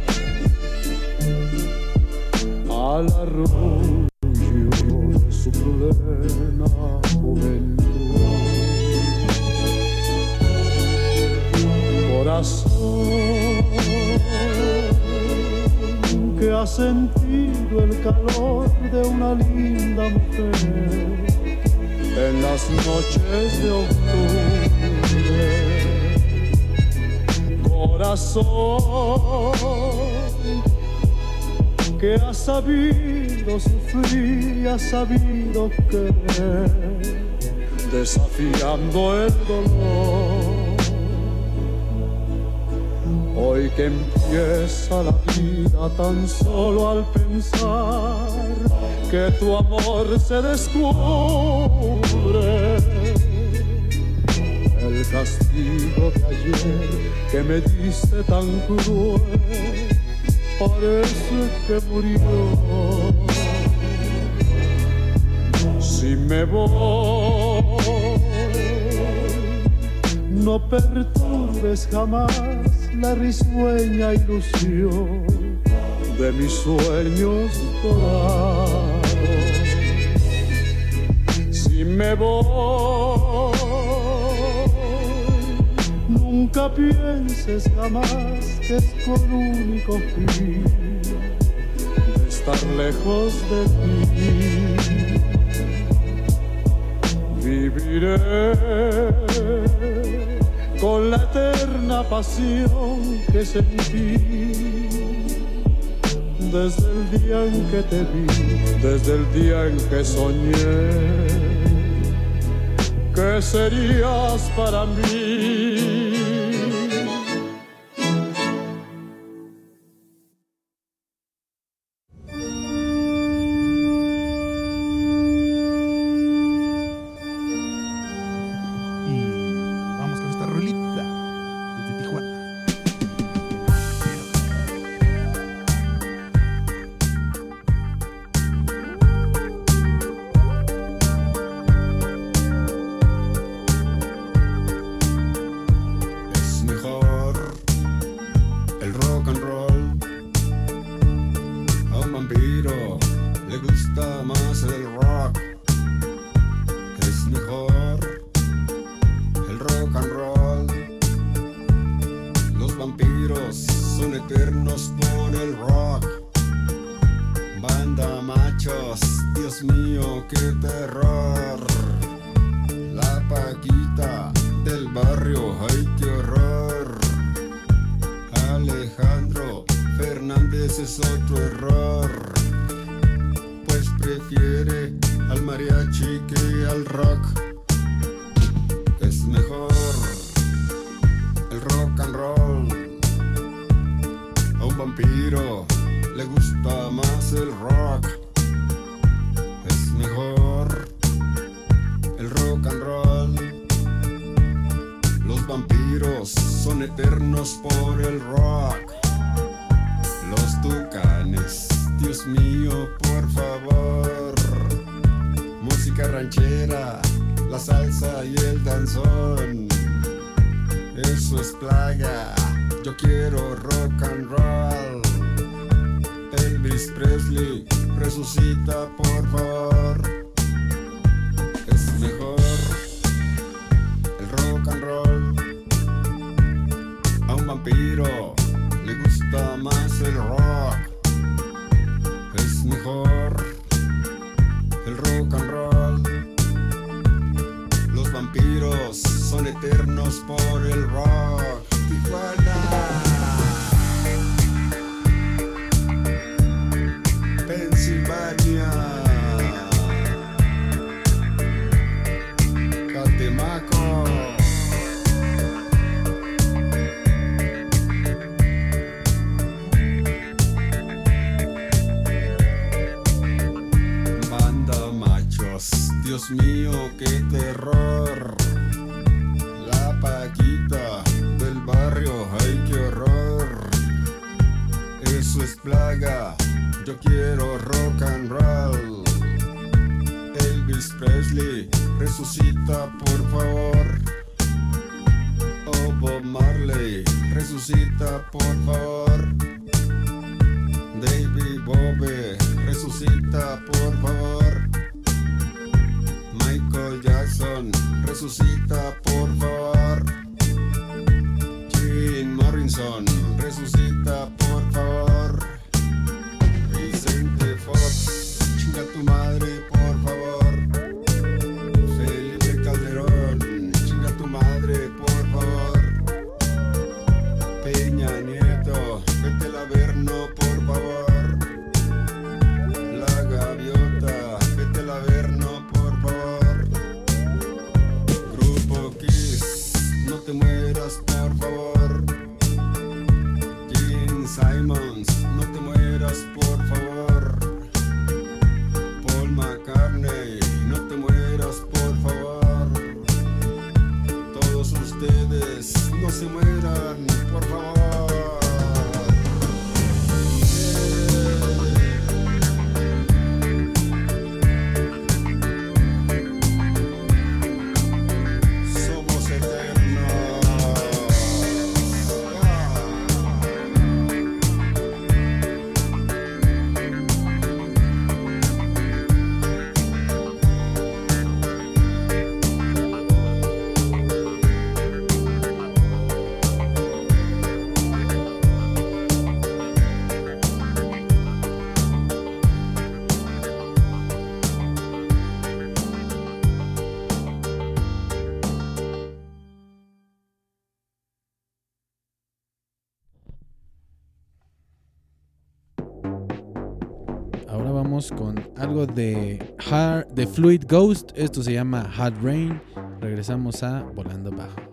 al arrullo de su plena juventud. Corazón que ha sentido el calor de una linda mujer en las noches de octubre. Corazón que ha sabido sufrir y ha sabido querer, desafiando el dolor. Hoy que empieza la vida tan solo al pensar que tu amor se descubre. El castigo de ayer que me diste tan cruel parece que murió. Si me voy, no perturbes jamás la risueña ilusión de mis sueños dorados. Si me voy, nunca pienses jamás que es con único fin de estar lejos de ti. Viviré con la eterna pasión que sentí desde el día en que te vi, desde el día en que soñé que serías para mí.
Porque algo de, hard, de Fluid Ghost. Esto se llama Hard Rain. Regresamos a Volando Bajo.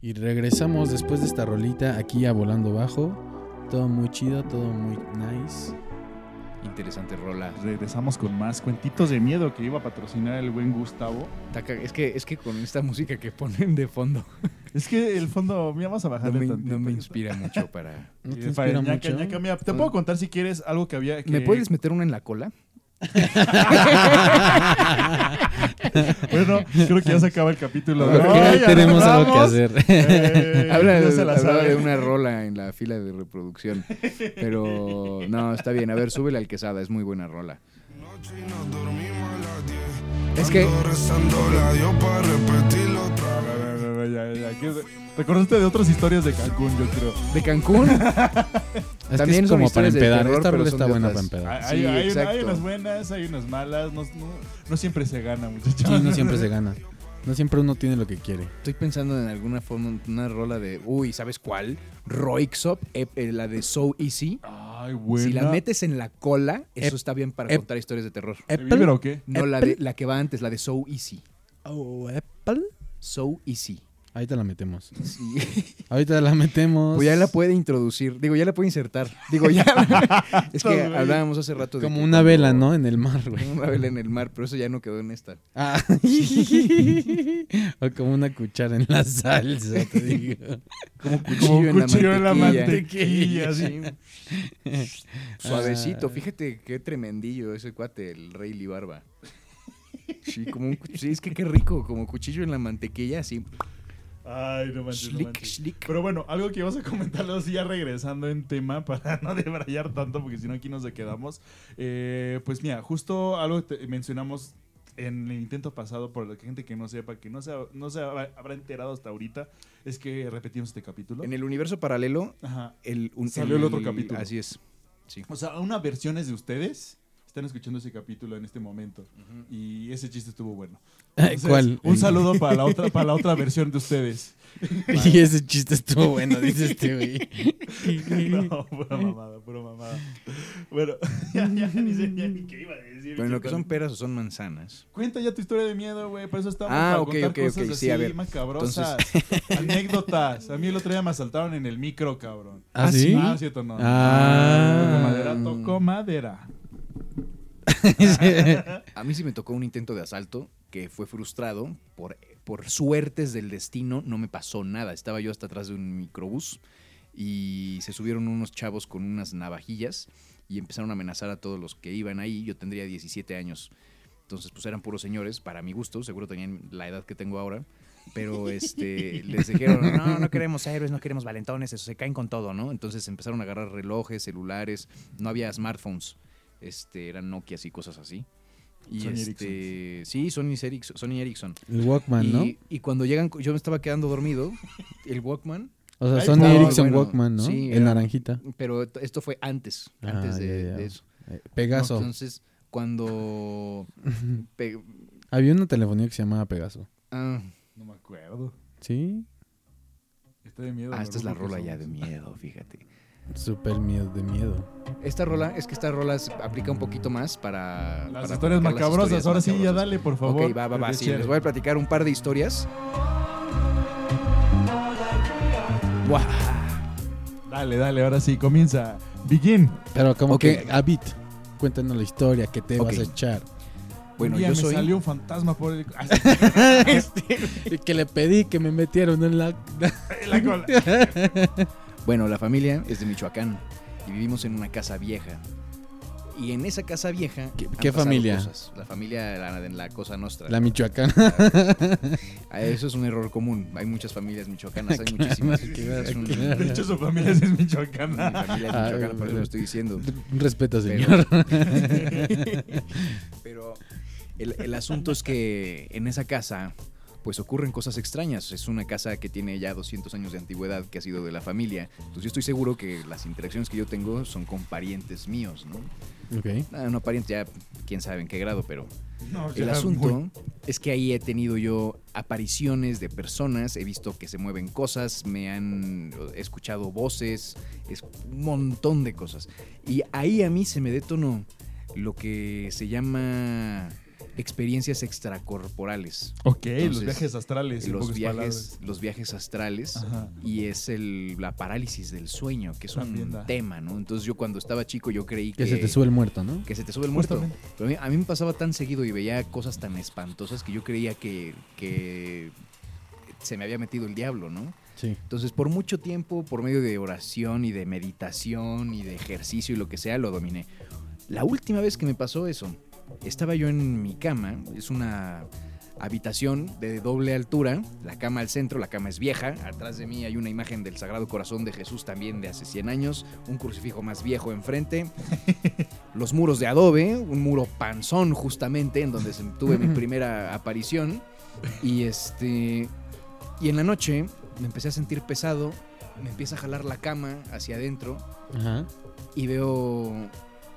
Y regresamos después de esta rolita aquí a Volando Bajo. Todo muy chido, todo muy nice.
Interesante rola.
Regresamos con más cuentitos de miedo que iba a patrocinar el buen Gustavo.
Taca- Es que, es que con esta música que ponen de fondo
Es que el fondo, mira, vamos a
no
bajarle
me,
tantito.
no me inspira mucho para...
¿No te
Eh, para
inspira
ñaca,
mucho?
ñaca, mira, te puedo contar si quieres algo que había. Que...
¿Me puedes meter una en la cola?
Bueno, creo que ya se acaba el capítulo.
Ok,
Ay, ya
tenemos algo que hacer.
Eh,
Habla
ya
de,
se la
hablaba
sabe.
de una rola en la fila de reproducción. Pero no, está bien. A ver, súbele al quesada. Es muy buena rola. Es que
No, no, no, ya, Recordaste de otras historias de Cancún, yo creo.
de Cancún
Es
También
que es
son
como para empedar.
terror,
Esta rola está buena para empedar.
Hay,
Sí,
hay- unas buenas, hay unas malas. No, no- no siempre se gana, muchachos.
Sí, no siempre se gana. No siempre uno tiene lo que quiere.
estoy pensando en alguna forma, una rola de. Uy, ¿sabes cuál? Roixop, eh, eh, la de So Easy.
Ay, buena.
Si la metes en la cola, eso está bien para contar historias de terror.
¿De Bieber o qué?
No, la, de, la que va antes, la de So Easy.
Oh, Apple.
So Easy.
Ahí te la metemos.
Sí.
Ahorita la metemos.
Pues ya la puede introducir. Digo, ya la puede insertar. Digo, ya. es que hablábamos hace rato de.
Como
que
una
cuando-
vela, ¿no? En el mar, güey.
Como una vela en el mar, pero eso ya no quedó en esta.
Ah. o como una cuchara en la salsa, te digo.
Como
Como un cuchillo en la
mantequilla. Sí. Suavecito.
Ah.
Fíjate qué tremendillo ese cuate, el rey Libarba. Sí, como un, cu- sí, es que qué rico, como cuchillo en la mantequilla, así.
Ay, no manches, no
Schlick,
manches.
schlick.
Pero bueno, algo que ibas a comentarlo así ya regresando en tema para no debrayar tanto, porque si no aquí nos quedamos. Eh, pues mira, justo algo que mencionamos en el intento pasado, por la gente que no sepa, que no se, no se habrá enterado hasta ahorita, es que repetimos este capítulo.
En el universo paralelo,
Ajá.
el, un-
Salió el otro capítulo.
Así es. Sí.
O sea, una versión es de ustedes. Están escuchando ese capítulo en este momento. Y ese chiste estuvo bueno. Entonces,
¿Cuál?
Un saludo para la otra, para la otra versión de ustedes.
Y ese chiste estuvo bueno, dice este güey.
No, pura mamada, pura mamada. Bueno, ya, ya ni sé ya ni qué iba a decir.
Bueno, que son peras o son manzanas.
Cuenta ya tu historia de miedo, güey. Por eso estamos
Ah,
para
ok,
contar
ok,
cosas
ok,
así
sí, a ver.
macabrosas. Anécdotas. A mí el otro día me asaltaron en el micro, cabrón.
¿Ah, sí?
Ah, cierto, no.
Ah.
Toco madera, toco madera.
A mí sí me tocó un intento de asalto que fue frustrado. Por, por suertes del destino no me pasó nada. Estaba yo hasta atrás de un microbús y se subieron unos chavos con unas navajillas y empezaron a amenazar a todos los que iban ahí. Yo tendría 17 años. Entonces, pues eran puros señores, para mi gusto, seguro tenían la edad que tengo ahora. Pero este, les dijeron, no, no queremos héroes, no queremos valentones, eso se caen con todo, ¿no? Entonces empezaron a agarrar relojes, celulares, no había smartphones, este, eran Nokia y cosas así. Y
Sony
este, sí, Sony Ericsson, Sony Ericsson.
El Walkman,
y,
¿no?
y cuando llegan, yo me estaba quedando dormido, el Walkman,
O sea, Sony
no,
Ericsson
bueno,
Walkman, ¿no?
sí,
el
era-
naranjita.
pero esto fue antes,
Ah,
antes de, eso.
Eh, Pegaso.
Entonces, cuando... pe-
Había una telefonía que se llamaba Pegaso.
ah,
No me acuerdo.
¿Sí?
Está de miedo.
ah, esta es la rola ya de miedo, fíjate.
Súper miedo de miedo.
Esta rola, es que esta rola se aplica un poquito más para...
Las
para
historias
las
macabrosas.
historias
Ahora sí, ya dale, por favor.
Ok, va, va, va. Sí, les voy a platicar un par de historias. Buah.
Dale, dale, ahora sí, comienza. Begin.
Pero como
Ok.
que, Abit, cuéntanos la historia que te vas a echar.
Bueno,
Un día
yo
me
soy...
salió un fantasma por el. Ay,
Y que le pedí que me metieron en la...
la cola.
Bueno, la familia es de Michoacán y vivimos en una casa vieja. Y en esa casa vieja.
¿Qué-
han
qué
pasado
familia?
cosas. La familia la, de la Cosa Nostra.
La Michoacán.
Ah, Eso es un error común. Hay muchas familias michoacanas, hay muchísimas. Un-.
De hecho, su familia es
Mi
michoacana.
familia es
Ah,
michoacana, por eso lo estoy diciendo.
Un respeto,
Pero-
señor.
Pero el, el asunto es que en esa casa, pues ocurren cosas extrañas. Es una casa que tiene ya 200 años de antigüedad, que ha sido de la familia. Entonces yo estoy seguro que las interacciones que yo tengo son con parientes míos, ¿no?
ok.
Ah, no parientes, ya quién sabe en qué grado, pero
No,
el asunto
muy-
es que ahí he tenido yo apariciones de personas, he visto que se mueven cosas, me han escuchado voces, es un montón de cosas. Y ahí a mí se me detonó lo que se llama experiencias extracorporales.
Ok, los viajes astrales.
los viajes,
palabras.
los viajes astrales
Ajá.
y es el, la parálisis del sueño, que es
También
un
da.
tema, ¿no? Entonces yo cuando estaba chico yo creí que...
Que se te sube el muerto, ¿no?
que se te sube el muerto. Pero a mí, a mí me pasaba tan seguido y veía cosas tan espantosas que yo creía que, que se me había metido el diablo, ¿no?
Sí.
Entonces, por mucho tiempo, por medio de oración y de meditación y de ejercicio y lo que sea, lo dominé. La última vez que me pasó eso, estaba yo en mi cama, es una habitación de doble altura, la cama al centro, la cama es vieja, atrás de mí hay una imagen del Sagrado Corazón de Jesús también de hace 100 años, un crucifijo más viejo enfrente, los muros de adobe, un muro panzón justamente en donde tuve mi primera aparición y este y en la noche me empecé a sentir pesado, me empieza a jalar la cama hacia adentro
Ajá.
y veo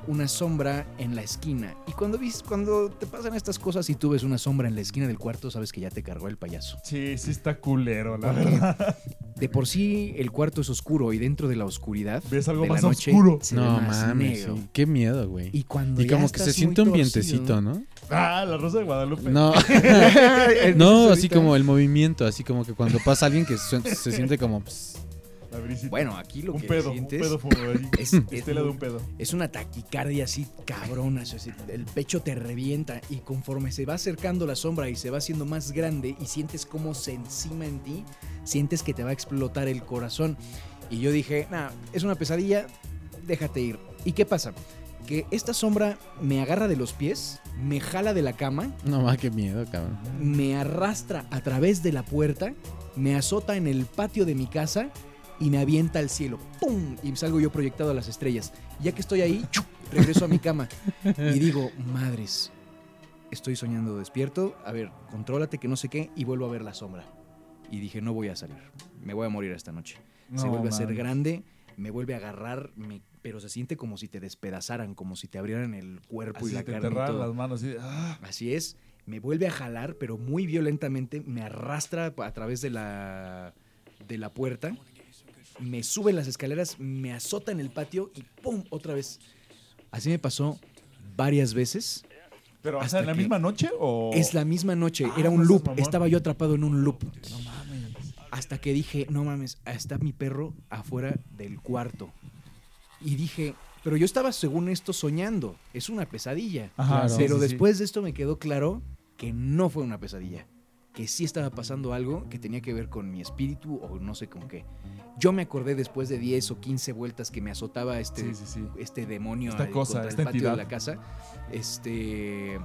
una sombra en la esquina. Y cuando vis, cuando te pasan estas cosas y tú ves una sombra en la esquina del cuarto, sabes que ya te cargó el payaso.
Sí, sí está culero, la
Porque
verdad.
De por sí el cuarto es oscuro y dentro de la oscuridad
Ves algo
de la
más
noche
oscuro.
se ve
No
más
mames,
negro.
sí. Qué miedo, güey.
Y cuando
Y
ya
como que se siente un vientecito, ¿no?
Ah, la Rosa de Guadalupe.
No, no, así como el movimiento, así como que cuando pasa alguien que su- se siente como... pues,
La brisita.
Bueno, aquí lo
un
que
pedo,
sientes
un pedo fumo ahí.
es-
Estela
es-
de un pedo.
Es una taquicardia así cabrona, así, el pecho te revienta y conforme se va acercando la sombra y se va haciendo más grande y sientes cómo se encima en ti, sientes que te va a explotar el corazón. Y yo dije, nah, es una pesadilla, déjate ir. ¿Y qué pasa? Que esta sombra me agarra de los pies, me jala de la cama,
No más, qué miedo, cabrón.
me arrastra a través de la puerta, me azota en el patio de mi casa y me avienta al cielo. ¡Pum! Y salgo yo proyectado a las estrellas. Ya que estoy ahí, ¡chu! regreso a mi cama y digo, madres, estoy soñando despierto. A ver, contrólate que no sé qué y vuelvo a ver la sombra. Y dije, no voy a salir, me voy a morir esta noche. se
No,
vuelve a ser grande, me vuelve a agarrar, me- pero se siente como si te despedazaran, como si te abrieran el cuerpo
Así
y la
te
carne. todo.
las manos. Así, ah.
Así es. Me vuelve a jalar, pero muy violentamente. Me arrastra a través de la, de la puerta. Me sube las escaleras, me azota en el patio y ¡pum! Otra vez. Así me pasó varias veces.
Pero, o
Hasta
sea, ¿en la misma noche o...?
Es la misma noche.
Ah,
Era
no
un loop.
mamón.
Estaba yo atrapado en un loop.
No mames.
Hasta que dije, no mames, está mi perro afuera del cuarto. Y dije, pero yo estaba según esto soñando. Es una pesadilla.
Ajá,
Claro.
sí,
Pero
sí, sí.
después de esto me quedó claro que no fue una pesadilla. Que sí estaba pasando algo que tenía que ver con mi espíritu o no sé con qué. Yo me acordé después de 10 o 15 vueltas que me azotaba este,
Sí, sí, sí.
este demonio
Esta
al-
cosa, esta
el patio
entidad.
de la casa. Este.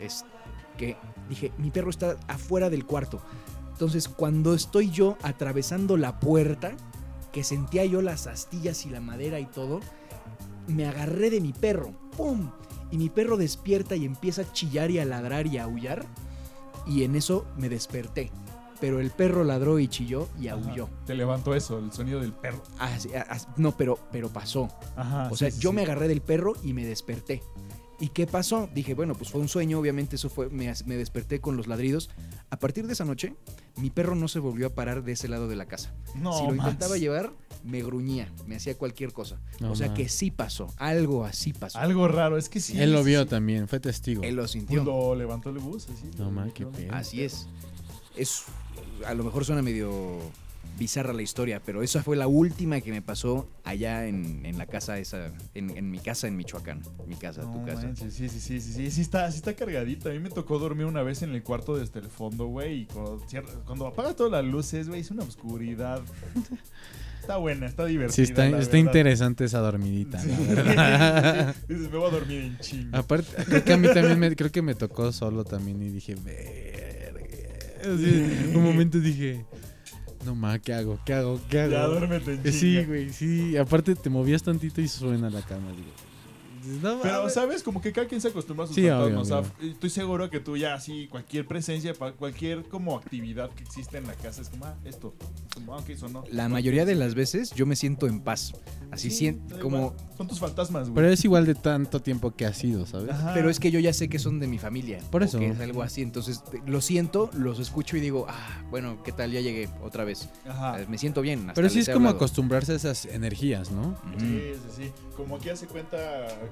Es que dije, mi perro está afuera del cuarto. Entonces, cuando estoy yo atravesando la puerta, que sentía yo las astillas y la madera y todo, me agarré de mi perro. ¡Pum! Y mi perro despierta y empieza a chillar y a ladrar y a aullar. Y en eso me desperté. Pero el perro ladró y chilló y aulló.
Te levantó eso, el sonido del perro.
Así- a- as- no, pero, pero pasó.
Ajá.
O sea,
sí,
yo me agarré del perro y me desperté. ¿Y qué pasó? Dije, bueno, pues fue un sueño, obviamente eso fue, me, me desperté con los ladridos. A partir de esa noche, mi perro no se volvió a parar de ese lado de la casa.
No,
si lo
Max.
intentaba llevar, me gruñía, me hacía cualquier cosa.
No
o sea que sí pasó, algo así pasó.
Algo raro, es que sí.
Él lo vio
sí.
también, fue testigo.
Él lo sintió.
Cuando levantó el bus, así.
No,
lo-
man, qué pedo.
Así es. Es a lo mejor suena medio bizarra la historia, pero esa fue la última que me pasó allá en, en la casa esa, en, en mi casa en Michoacán. Mi casa,
No
tu casa.
manches, sí, sí, sí, sí, sí, sí está, sí está cargadita. A mí me tocó dormir una vez en el cuarto desde el fondo, güey, y cuando, cuando apaga todas las luces, güey, es una oscuridad. Está buena, está divertida.
Sí, está, interesante esa dormidita.
Sí.
la verdad.
Dices, me voy a dormir en chinga.
Aparte, creo que a mí también me, creo que me tocó solo también y dije, verga. Un momento dije, no ma, ¿qué hago? ¿Qué hago? ¿Qué hago?
Ya duérmete en
Eh,
chinga.
Sí, güey, sí. Aparte te movías tantito y suena la cama. Digo, no
Pero. ¿sabes? Como que cada quien se acostumbra a sus
Sí,
fantasmas.
obvio,
o sea, estoy seguro que tú ya así, cualquier presencia, cualquier como actividad que existe en la casa es como, ah, esto. Como, ah, ok, sonó.
La mayoría de las veces yo me siento en paz. Así
Sí,
siento como...
Son tus fantasmas, güey.
Pero es igual de tanto tiempo que ha sido, ¿sabes?
Ajá.
Pero es que yo ya sé que son de mi familia.
Por eso.
Que es algo así. Entonces lo siento, los escucho y digo, ah, bueno, ¿qué tal? Ya llegué otra vez.
Ajá.
Me siento bien. hasta
Pero sí es como
hablado.
acostumbrarse a esas energías, ¿no?
Sí, sí, sí. Como aquí hace cuenta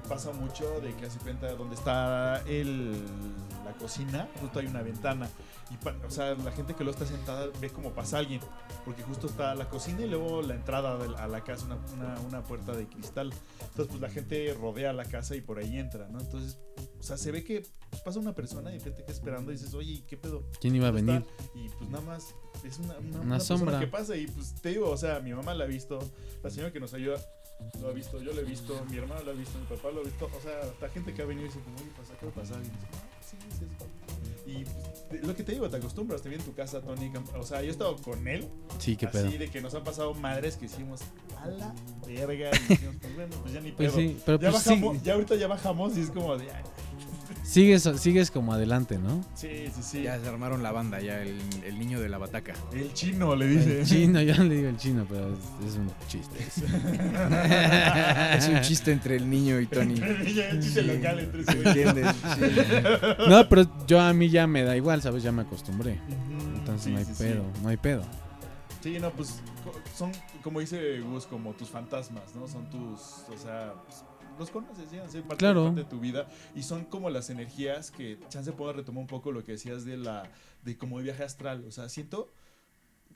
pasa mucho de que hace cuenta donde está el, la cocina, justo hay una ventana. Y pa- o sea, la gente que lo está sentada ve como pasa alguien. Porque justo está la cocina y luego la entrada de la- a la casa, una, una- una puerta de cristal. Entonces, pues la gente rodea la casa y por ahí entra, ¿no? Entonces, o sea, se ve que pasa una persona y repente que esperando y dices, oye, ¿qué pedo?
¿Quién iba a
¿Dónde
venir?
está? Y pues nada más es una, una,
Una sombra.
que pasa y pues te digo, o sea, mi mamá la ha visto, la señora que nos ayuda lo ha visto, yo lo he visto, mi hermano lo ha visto, mi papá lo ha visto, o sea, la gente que ha venido y dice como, oye, pasa, ¿qué va a pasar? Y dices, "Ah, sí, es eso". Y pues, lo que te digo, te acostumbras, te vi en tu casa, Tony, o sea, yo he estado con él,
Sí, qué
así
pedo.
de que nos han pasado madres que hicimos a la verga y dijimos, pues bueno, pues ya ni
Pues
pedo.
sí, pero
ya
pues
bajamos,
sí.
ya ahorita ya bajamos y es como de, "Ay,
Sigues, sigues como adelante, ¿no?
sí, sí, sí.
Ya se armaron la banda, ya el, el niño de la bataca.
El chino le dice.
El chino, yo no le digo el chino, pero es, es un chiste.
es un chiste entre el niño y Tony.
Ya el chiste local entre ese
¿Me
güey.
entiendes? Sí.
No, pero yo a mí ya me da igual, ¿sabes? Ya me acostumbré. Entonces
sí,
no hay
sí, sí.
pedo, no hay pedo.
Sí, no, pues son, como dice Gus, como tus fantasmas, ¿no? Son tus, o sea, pues, los conoces, ya, son parte,
Claro.
parte de tu vida y son como las energías que, chance puedo retomar un poco lo que decías de la, de como el viaje astral, o sea, siento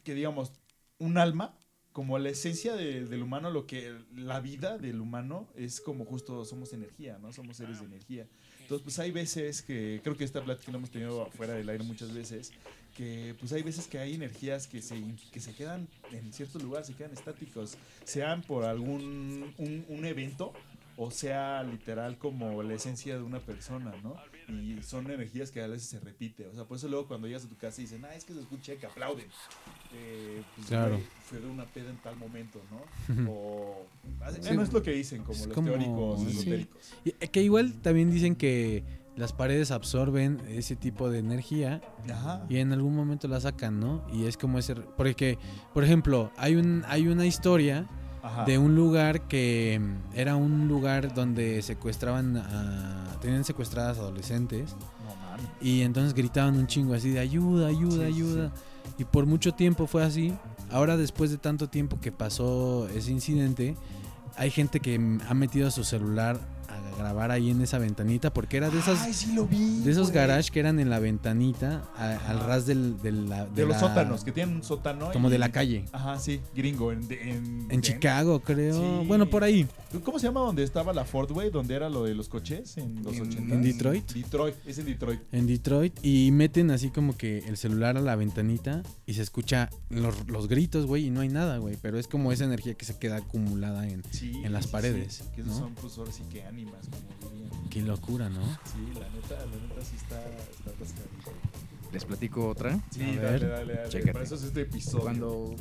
que, digamos, un alma, como la esencia de- del humano, lo que, la vida del humano es como justo somos energía, ¿no? Somos seres de energía. Entonces, pues hay veces que, creo que esta plática la hemos tenido fuera del aire muchas veces, que pues hay veces que hay energías que se, que se quedan en ciertos lugares, se quedan estáticos, sean por algún un, un evento o sea literal como la esencia de una persona, ¿no? Y son energías que a veces se repite, o sea, por eso luego cuando llegas a tu casa y dicen, ah, es que se escucha que aplauden. Eh, pues,
Claro.
fue de una peda en tal momento, ¿no? O...
Sí.
Bueno, es lo que dicen, como
Es
los
como-
teóricos
sí.
esotéricos.
Y, eh, que igual también dicen que las paredes absorben ese tipo de energía
Ajá.
y en algún momento la sacan, ¿no? Y es como ese... Porque, por ejemplo, hay, un, hay una historia
Ajá.
de un lugar que mm, era un lugar donde secuestraban a... Tenían secuestradas adolescentes
No
y entonces gritaban un chingo así de ayuda, ayuda,
Sí, sí,
ayuda. Y por mucho tiempo fue así. Ahora después de tanto tiempo que pasó ese incidente, hay gente que mm, ha metido su celular grabar ahí en esa ventanita porque era de esas
Ay, sí lo vi.
de esos
güey.
garage que eran en la ventanita a- al ras del, del- la-
De, los
la-
sótanos, que tienen un sótano.
como
y-
de la calle.
Ajá, sí, gringo. En, de- en,
En Chicago, creo.
Sí.
Bueno, por ahí.
¿Cómo se llama donde estaba la Ford, güey? Donde era lo de los coches en los
En-
80.
en Detroit.
Detroit, es en Detroit.
En Detroit. Y meten así como que el celular a la ventanita y se escucha los, los gritos, güey, y no hay nada, güey. Pero es como esa energía que se queda acumulada en...
Sí,
En las
sí,
paredes,
sí, que esos
¿no?
son, pues, ahora sí que ánimas, como dirían.
Qué locura, ¿no?
Sí, la neta, la neta sí está, está atascadito.
Les platico otra.
Sí,
A
dale,
ver.
dale, dale.
Chécate.
Para eso es este episodio.
Cuando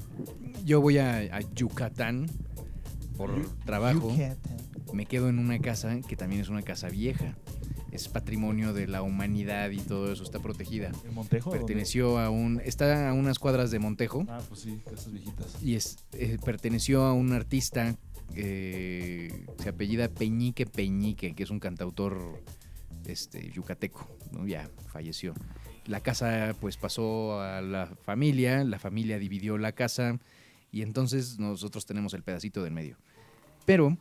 yo voy a, a Yucatán por trabajo, me quedo en una casa que también es una casa vieja. Es patrimonio de la humanidad y todo eso está protegida.
¿En Montejo?
Perteneció a un. Está a unas cuadras de Montejo.
Ah, pues sí, casas viejitas.
Y es, eh, perteneció a un artista eh, se apellida Peñique Peñique, que es un cantautor este, yucateco, ¿no? ya falleció. La casa pues pasó a la familia, la familia dividió la casa y entonces nosotros tenemos el pedacito del medio. Pero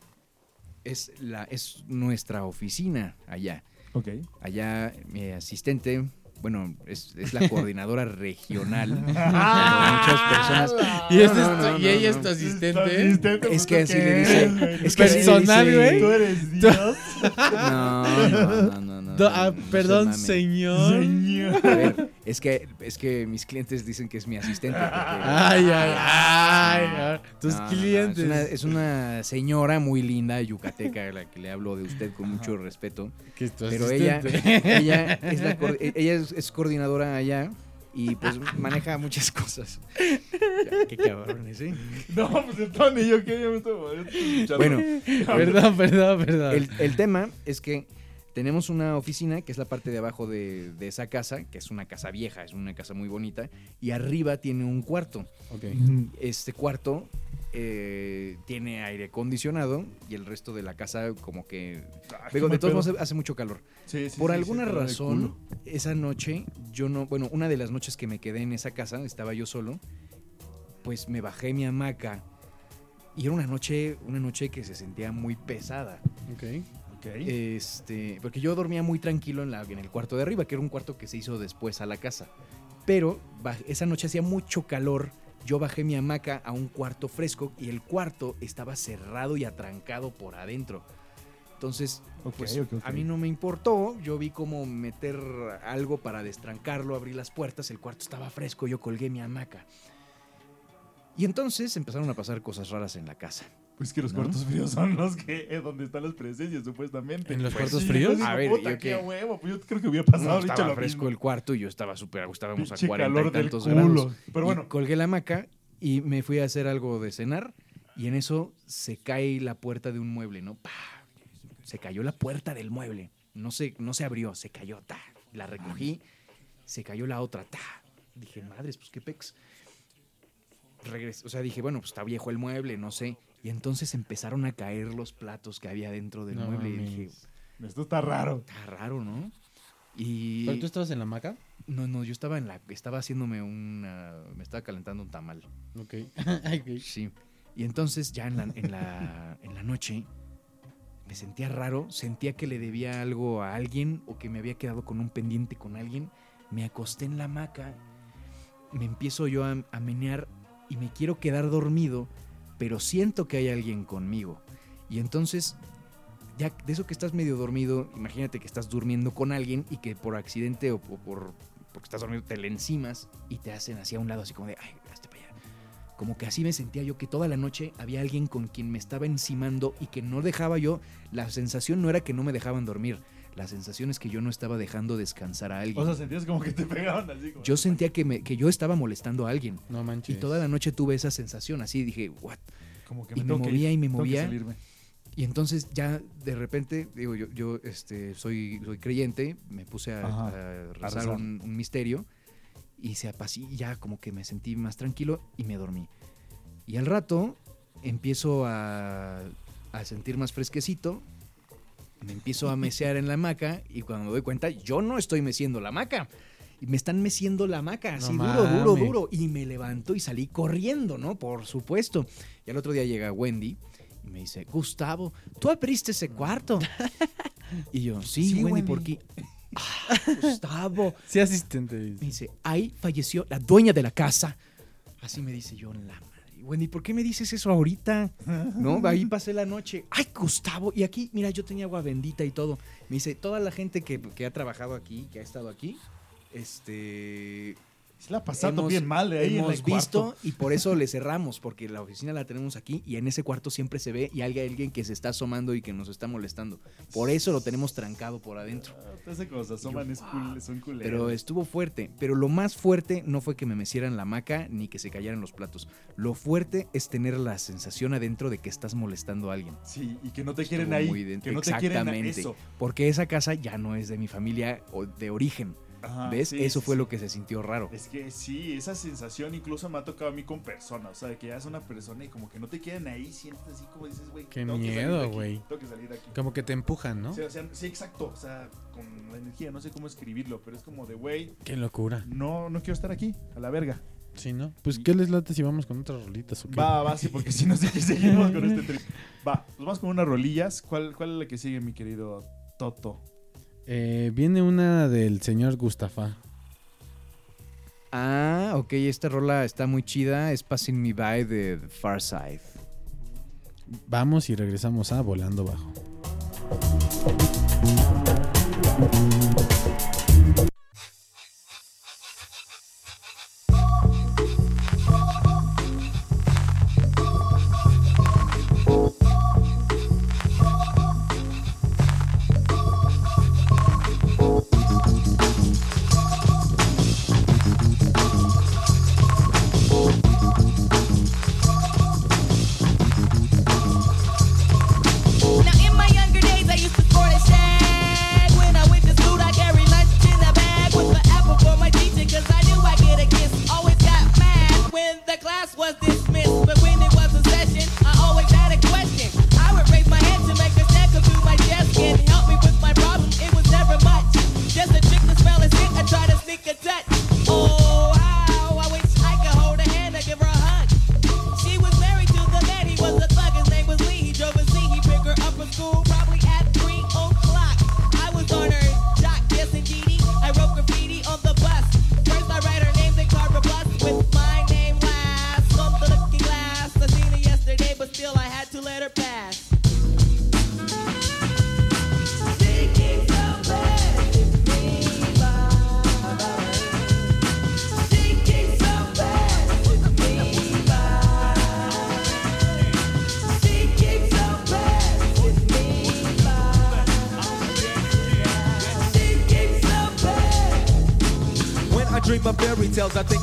es, la, es nuestra oficina allá.
Ok.
Allá mi asistente, bueno, es, es la coordinadora regional. de muchas personas.
Y, este
No,
es
no,
tu-
no,
y
no,
ella es tu asistente.
Es que así le dice. Es que
Personal, güey.
Tú eres Dios.
No, no, no.
Do- ah, perdón,
mamen.
señor.
Señor.
A ver, es que, es que mis clientes dicen que es mi asistente. porque-
Ay, ay, ay. ay. Tus
No, no, no,
clientes.
es, una, es una señora muy linda yucateca a la que le hablo de usted con mucho respeto.
Que es tu
Pero ella,
asistente.
ella, es, la ella es, es coordinadora allá y pues maneja muchas cosas. Ya, Qué cabrones, ¿eh?
No, pues el Tony, yo quería.
Bueno,
Perdón, perdón, perdón.
el, el tema es que tenemos una oficina que es la parte de abajo de, de esa casa, que es una casa vieja, es una casa muy bonita, y arriba tiene un cuarto.
Ok.
Este cuarto eh, tiene aire acondicionado y el resto de la casa como que... Digo, de todos modos hace mucho calor.
Sí, sí,
Por
sí,
alguna razón, esa noche, yo no, bueno, una de las noches que me quedé en esa casa, estaba yo solo, pues me bajé mi hamaca y era una noche, una noche que se sentía muy pesada.
Ok.
Este, porque yo dormía muy tranquilo en, la, en el cuarto de arriba, que era un cuarto que se hizo después a la casa. Pero esa noche hacía mucho calor. Yo bajé mi hamaca a un cuarto fresco y el cuarto estaba cerrado y atrancado por adentro. Entonces, pues a mí no me importó. Yo vi cómo meter algo para destrancarlo, abrí las puertas, el cuarto estaba fresco, yo colgué mi hamaca. Y entonces empezaron a pasar cosas raras en la casa.
Pues que los
¿No?
cuartos fríos son los que eh, donde están las presencias, supuestamente.
¿En los
Pues
cuartos
sí,
fríos?
pues digo,
A ver,
puta,
yo
qué a huevo. Pues yo creo que hubiera pasado
No,
dicho
estaba
lo
fresco
mismo.
el cuarto y yo estaba súper, estábamos
Pinche
a 40
calor
y
del
tantos
culo.
grados.
Pero bueno.
Y colgué la hamaca y me fui a hacer algo de cenar y en eso se cae la puerta de un mueble, ¿no? ¡Pah! Se cayó la puerta del mueble. No se, no se abrió, se cayó. ¡ta! La recogí, se cayó la otra. ¡ta! Dije, madres, pues qué pex. Regresé, o sea, dije, bueno, pues está viejo el mueble, no sé. Y entonces empezaron a caer los platos que había dentro del
No
mueble. Y
mames.
dije,
Esto está raro.
está raro, ¿no? Y...
¿Pero tú estabas en la hamaca?
No, no, yo estaba en la, estaba haciéndome una, me estaba calentando un tamal.
Ok. Ay, ok.
Sí. Y entonces ya en la, en la, en la noche me sentía raro, sentía que le debía algo a alguien o que me había quedado con un pendiente con alguien. Me acosté en la hamaca, me empiezo yo a, a menear y me quiero quedar dormido, pero siento que hay alguien conmigo. Y entonces, ya de eso que estás medio dormido, imagínate que estás durmiendo con alguien y que por accidente o, o por porque estás dormido te le encimas y te hacen hacia un lado así como de, ay, hazte para allá. Como que así me sentía yo que toda la noche había alguien con quien me estaba encimando y que no dejaba yo, la sensación no era que no me dejaban dormir, la sensación es que yo no estaba dejando descansar a alguien.
O sea, sentías como que te pegaban así. Como...
yo sentía que, me, que yo estaba molestando a alguien.
No
Y
manches.
toda la noche tuve esa sensación, así dije, what?
Como que
y me
tengo que
movía
ir,
y me
que
movía. Y entonces ya de repente, digo, yo, yo este, soy, soy creyente, me puse a,
Ajá,
a rezar
rezar.
un, un misterio y se y ya como que me sentí más tranquilo y me dormí. Y al rato empiezo a, a sentir más fresquecito, me empiezo a mesear en la hamaca y cuando me doy cuenta, yo no estoy meciendo la hamaca. Y me están meciendo la hamaca, así
No
duro, duro, duro. Y me levanto y salí corriendo, ¿no? Por supuesto. Y al otro día llega Wendy y me dice, Gustavo, tú abriste ese cuarto. y yo, sí,
Sí,
Wendy,
Wendy.
¿por qué? "Ah, Gustavo.
Sí, asistente.
Me dice, ahí falleció la dueña de la casa. Así me dice yo, la madre. Wendy, ¿por qué me dices eso ahorita? No, ahí pasé la noche. Ay, Gustavo. Y aquí, mira, yo tenía agua bendita y todo. Me dice, toda la gente que, que ha trabajado aquí, que ha estado aquí, este...
Se la pasando
hemos-
bien mal de ahí en
hemos
el
visto
cuarto.
y por eso le cerramos, porque la oficina la tenemos aquí y en ese cuarto siempre se ve y hay alguien que se está asomando y que nos está molestando. Por eso lo tenemos trancado por adentro.
Ah, hace como se asoman, es cool, son culeros.
Pero estuvo fuerte. Pero lo más fuerte no fue que me mecieran la hamaca ni que se cayeran los platos. Lo fuerte es tener la sensación adentro de que estás molestando a alguien.
Sí, y que no te quieren
Estuvo
ahí. Que no te quieren
Exactamente.
eso.
Porque esa casa ya no es de mi familia o de origen.
Ajá,
¿Ves?
sí,
Eso
sí,
fue
sí.
lo que se sintió raro.
Es que sí, esa sensación incluso me ha tocado a mí con personas. O sea, que ya es una persona y como que no te quieren ahí, sientes así como dices, güey.
Qué
tengo de
miedo, güey.
De.
Como que te empujan, ¿no?
Sí, o sea, sí, exacto. O sea, con la energía, no sé cómo escribirlo, pero es como de, güey,
Qué locura.
no, no quiero estar aquí, a la verga.
Sí, ¿no? Pues, ¿qué les late si vamos con otras rolitas o qué?
Va, va, sí, porque si no sé que seguimos con este trip. Va, pues vamos con unas rolillas. ¿Cuál, ¿Cuál es la que sigue, mi querido Toto?
Eh, viene una del señor Gustafa.
Ah, ok, esta rola está muy chida. Es Passing Me By de The Far Side.
Vamos y regresamos a Volando Bajo.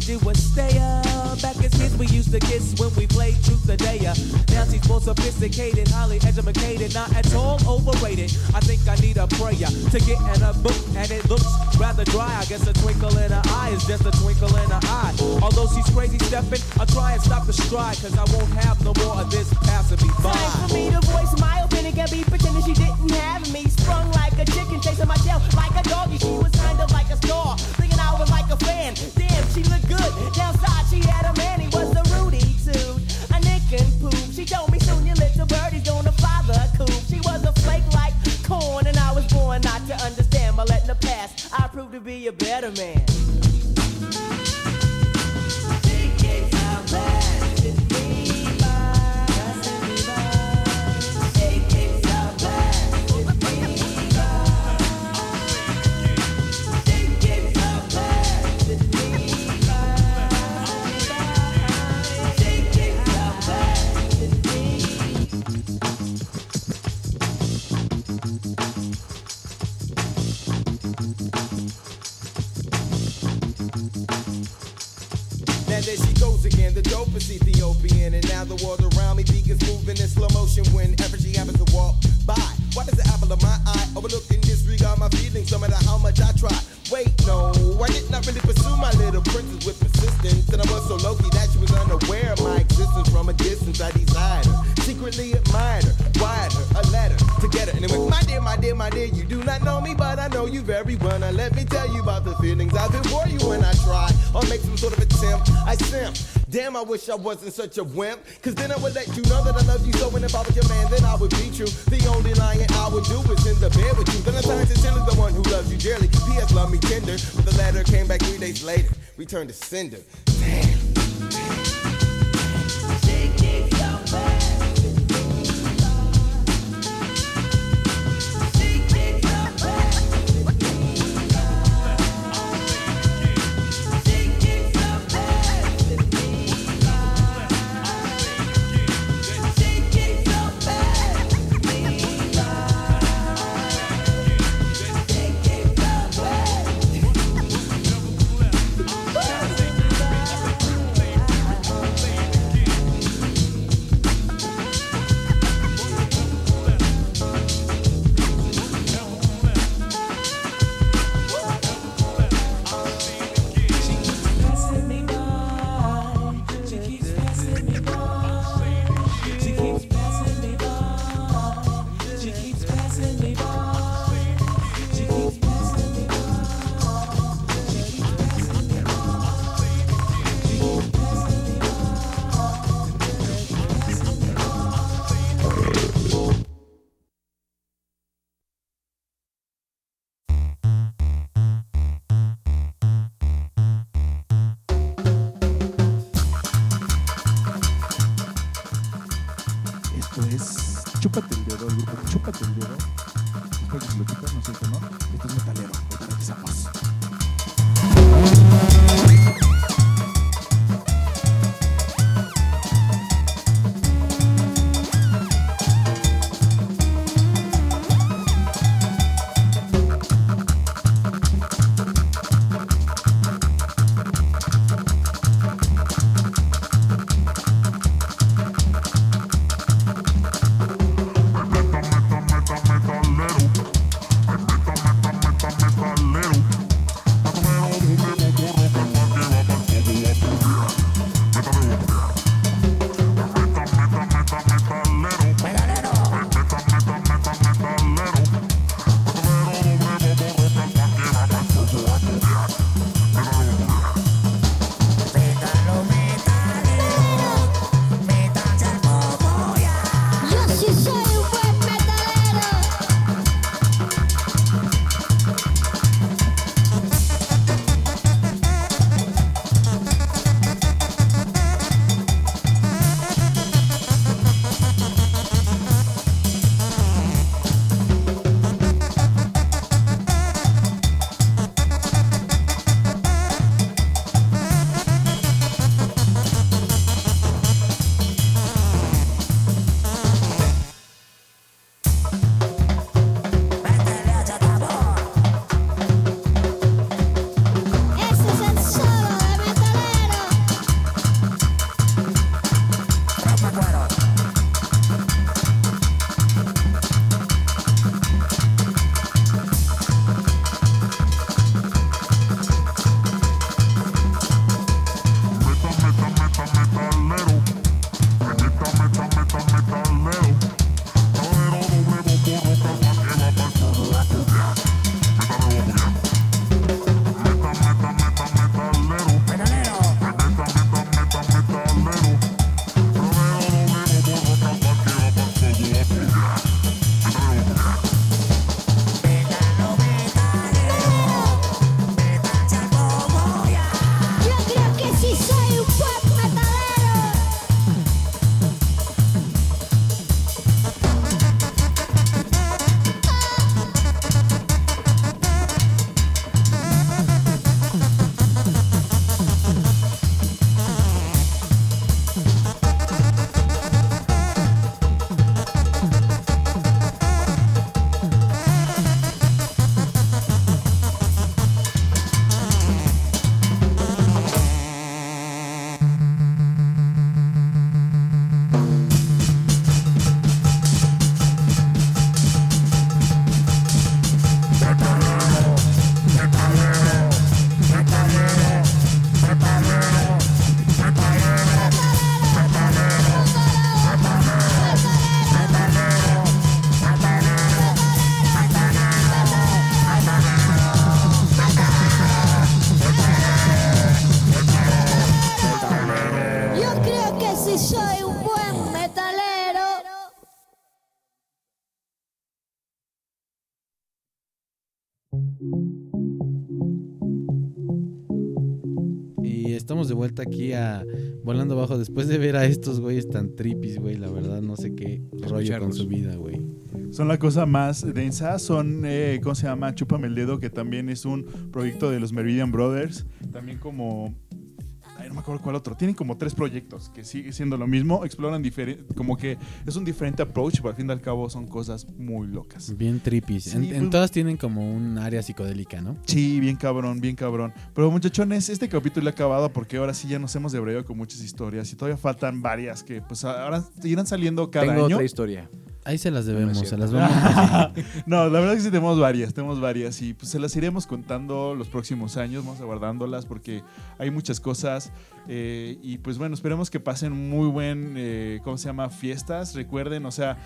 Do is stay up. Back as kids, we used to kiss when we played truth or dare. Now she's more sophisticated, highly educated, not at all overrated. I think I need a prayer to get in a book, and it looks rather dry. I guess a twinkle in her eye is just a twinkle in her eye. Although she's crazy stepping, I'll try and stop the stride, cause I won't have no more of this passing me by.
Time for me to voice my opinion. Can be pretending she didn't have me. Sprung
Now there she goes again, the dopest Ethiopian. And now the world around me begins moving in slow motion whenever she happens to walk by. Why does the apple of my eye overlook and disregard my feelings no matter how much I try? Wait, no, I did not really pursue my little princess with persistence. And I was so low that she was unaware of my existence from a distance. I desired her, secretly admired her, wired her a letter to get her. And it went, my dear, my dear, my dear, you do not know me, but I know you very well. Now let me tell you about the feelings I feel for you when I try or make some sort of attempt. I simp. Damn, I wish I wasn't such a wimp. Cause then I would let you know that I love you so. And if I was your man, then I would be true. The only lying I would do is in the bed with you. Then I signed to Taylor, the one who loves you dearly. P.S. Love me tender. But the letter came back three days later. Returned to sender. Damn.
Vuelta aquí a Volando Bajo después de ver a estos güeyes tan tripis, güey. La verdad, no sé qué rollo con su vida, güey.
Son la cosa más densa. Son, eh, ¿cómo se llama? Chúpame el dedo, que también es un proyecto de los Meridian Brothers. También como. Acuerdo cuál otro. Tienen como tres proyectos que sigue siendo lo mismo. Exploran diferente. Como que es un diferente approach, pero al fin y al cabo son cosas muy locas.
Bien tripis.
Sí,
en, en todas tienen como un área psicodélica, ¿no?
Sí, bien cabrón, bien cabrón. Pero muchachones, este capítulo ha acabado porque ahora sí ya nos hemos debrayado con muchas historias y todavía faltan varias que pues ahora irán saliendo cada
Tengo
año.
otra historia.
Ahí se las
No, no
debemos,
es
se las vamos
no, la verdad es que sí tenemos varias, tenemos varias y pues se las iremos contando los próximos años, vamos aguardándolas porque hay muchas cosas eh, y pues bueno, esperemos que pasen muy buen, eh, ¿cómo se llama? Fiestas, recuerden, o sea,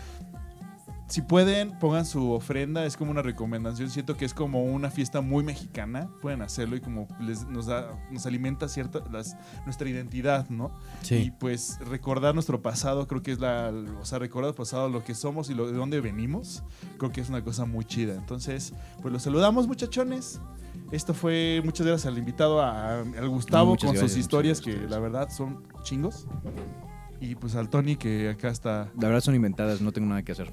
si pueden, pongan su ofrenda, es como una recomendación, siento que es como una fiesta muy mexicana, pueden hacerlo y como les, nos, da, nos alimenta cierta, las, nuestra identidad, ¿no? Y
Sí.
pues recordar nuestro pasado, creo que es la, o sea, recordar el pasado, lo que somos y lo, de dónde venimos, creo que es una cosa muy chida. Entonces, pues los saludamos muchachones. Esto fue, muchas gracias al invitado, a- al Gustavo,
Muchas
con
gracias,
sus historias que la verdad son chingos. Y pues al Tony que acá está.
La verdad son inventadas, no tengo nada que hacer.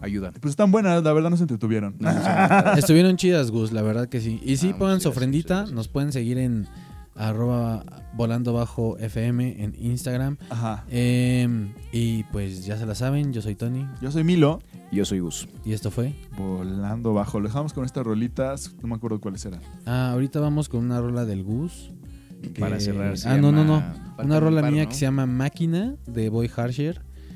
Ayuda.
Pues están buenas, la verdad no se entretuvieron.
Inventadas.
Estuvieron chidas, Gus, la verdad que sí. Y sí,
Ah,
pongan su ofrendita. Nos pueden seguir en arroba volando bajo FM en Instagram.
Ajá.
Em, y pues ya se la saben, yo soy Tony.
Yo soy Milo,
Yo soy Gus.
Y esto fue.
volando bajo. Lo dejamos con estas rolitas, no me acuerdo cuáles eran.
Ah, ahorita vamos con una rola del Gus. que-
Para cerrar,
Ah, no, no, no. Una
un
rola
par,
mía
¿no?
que se llama Máquina de Boy Harsher.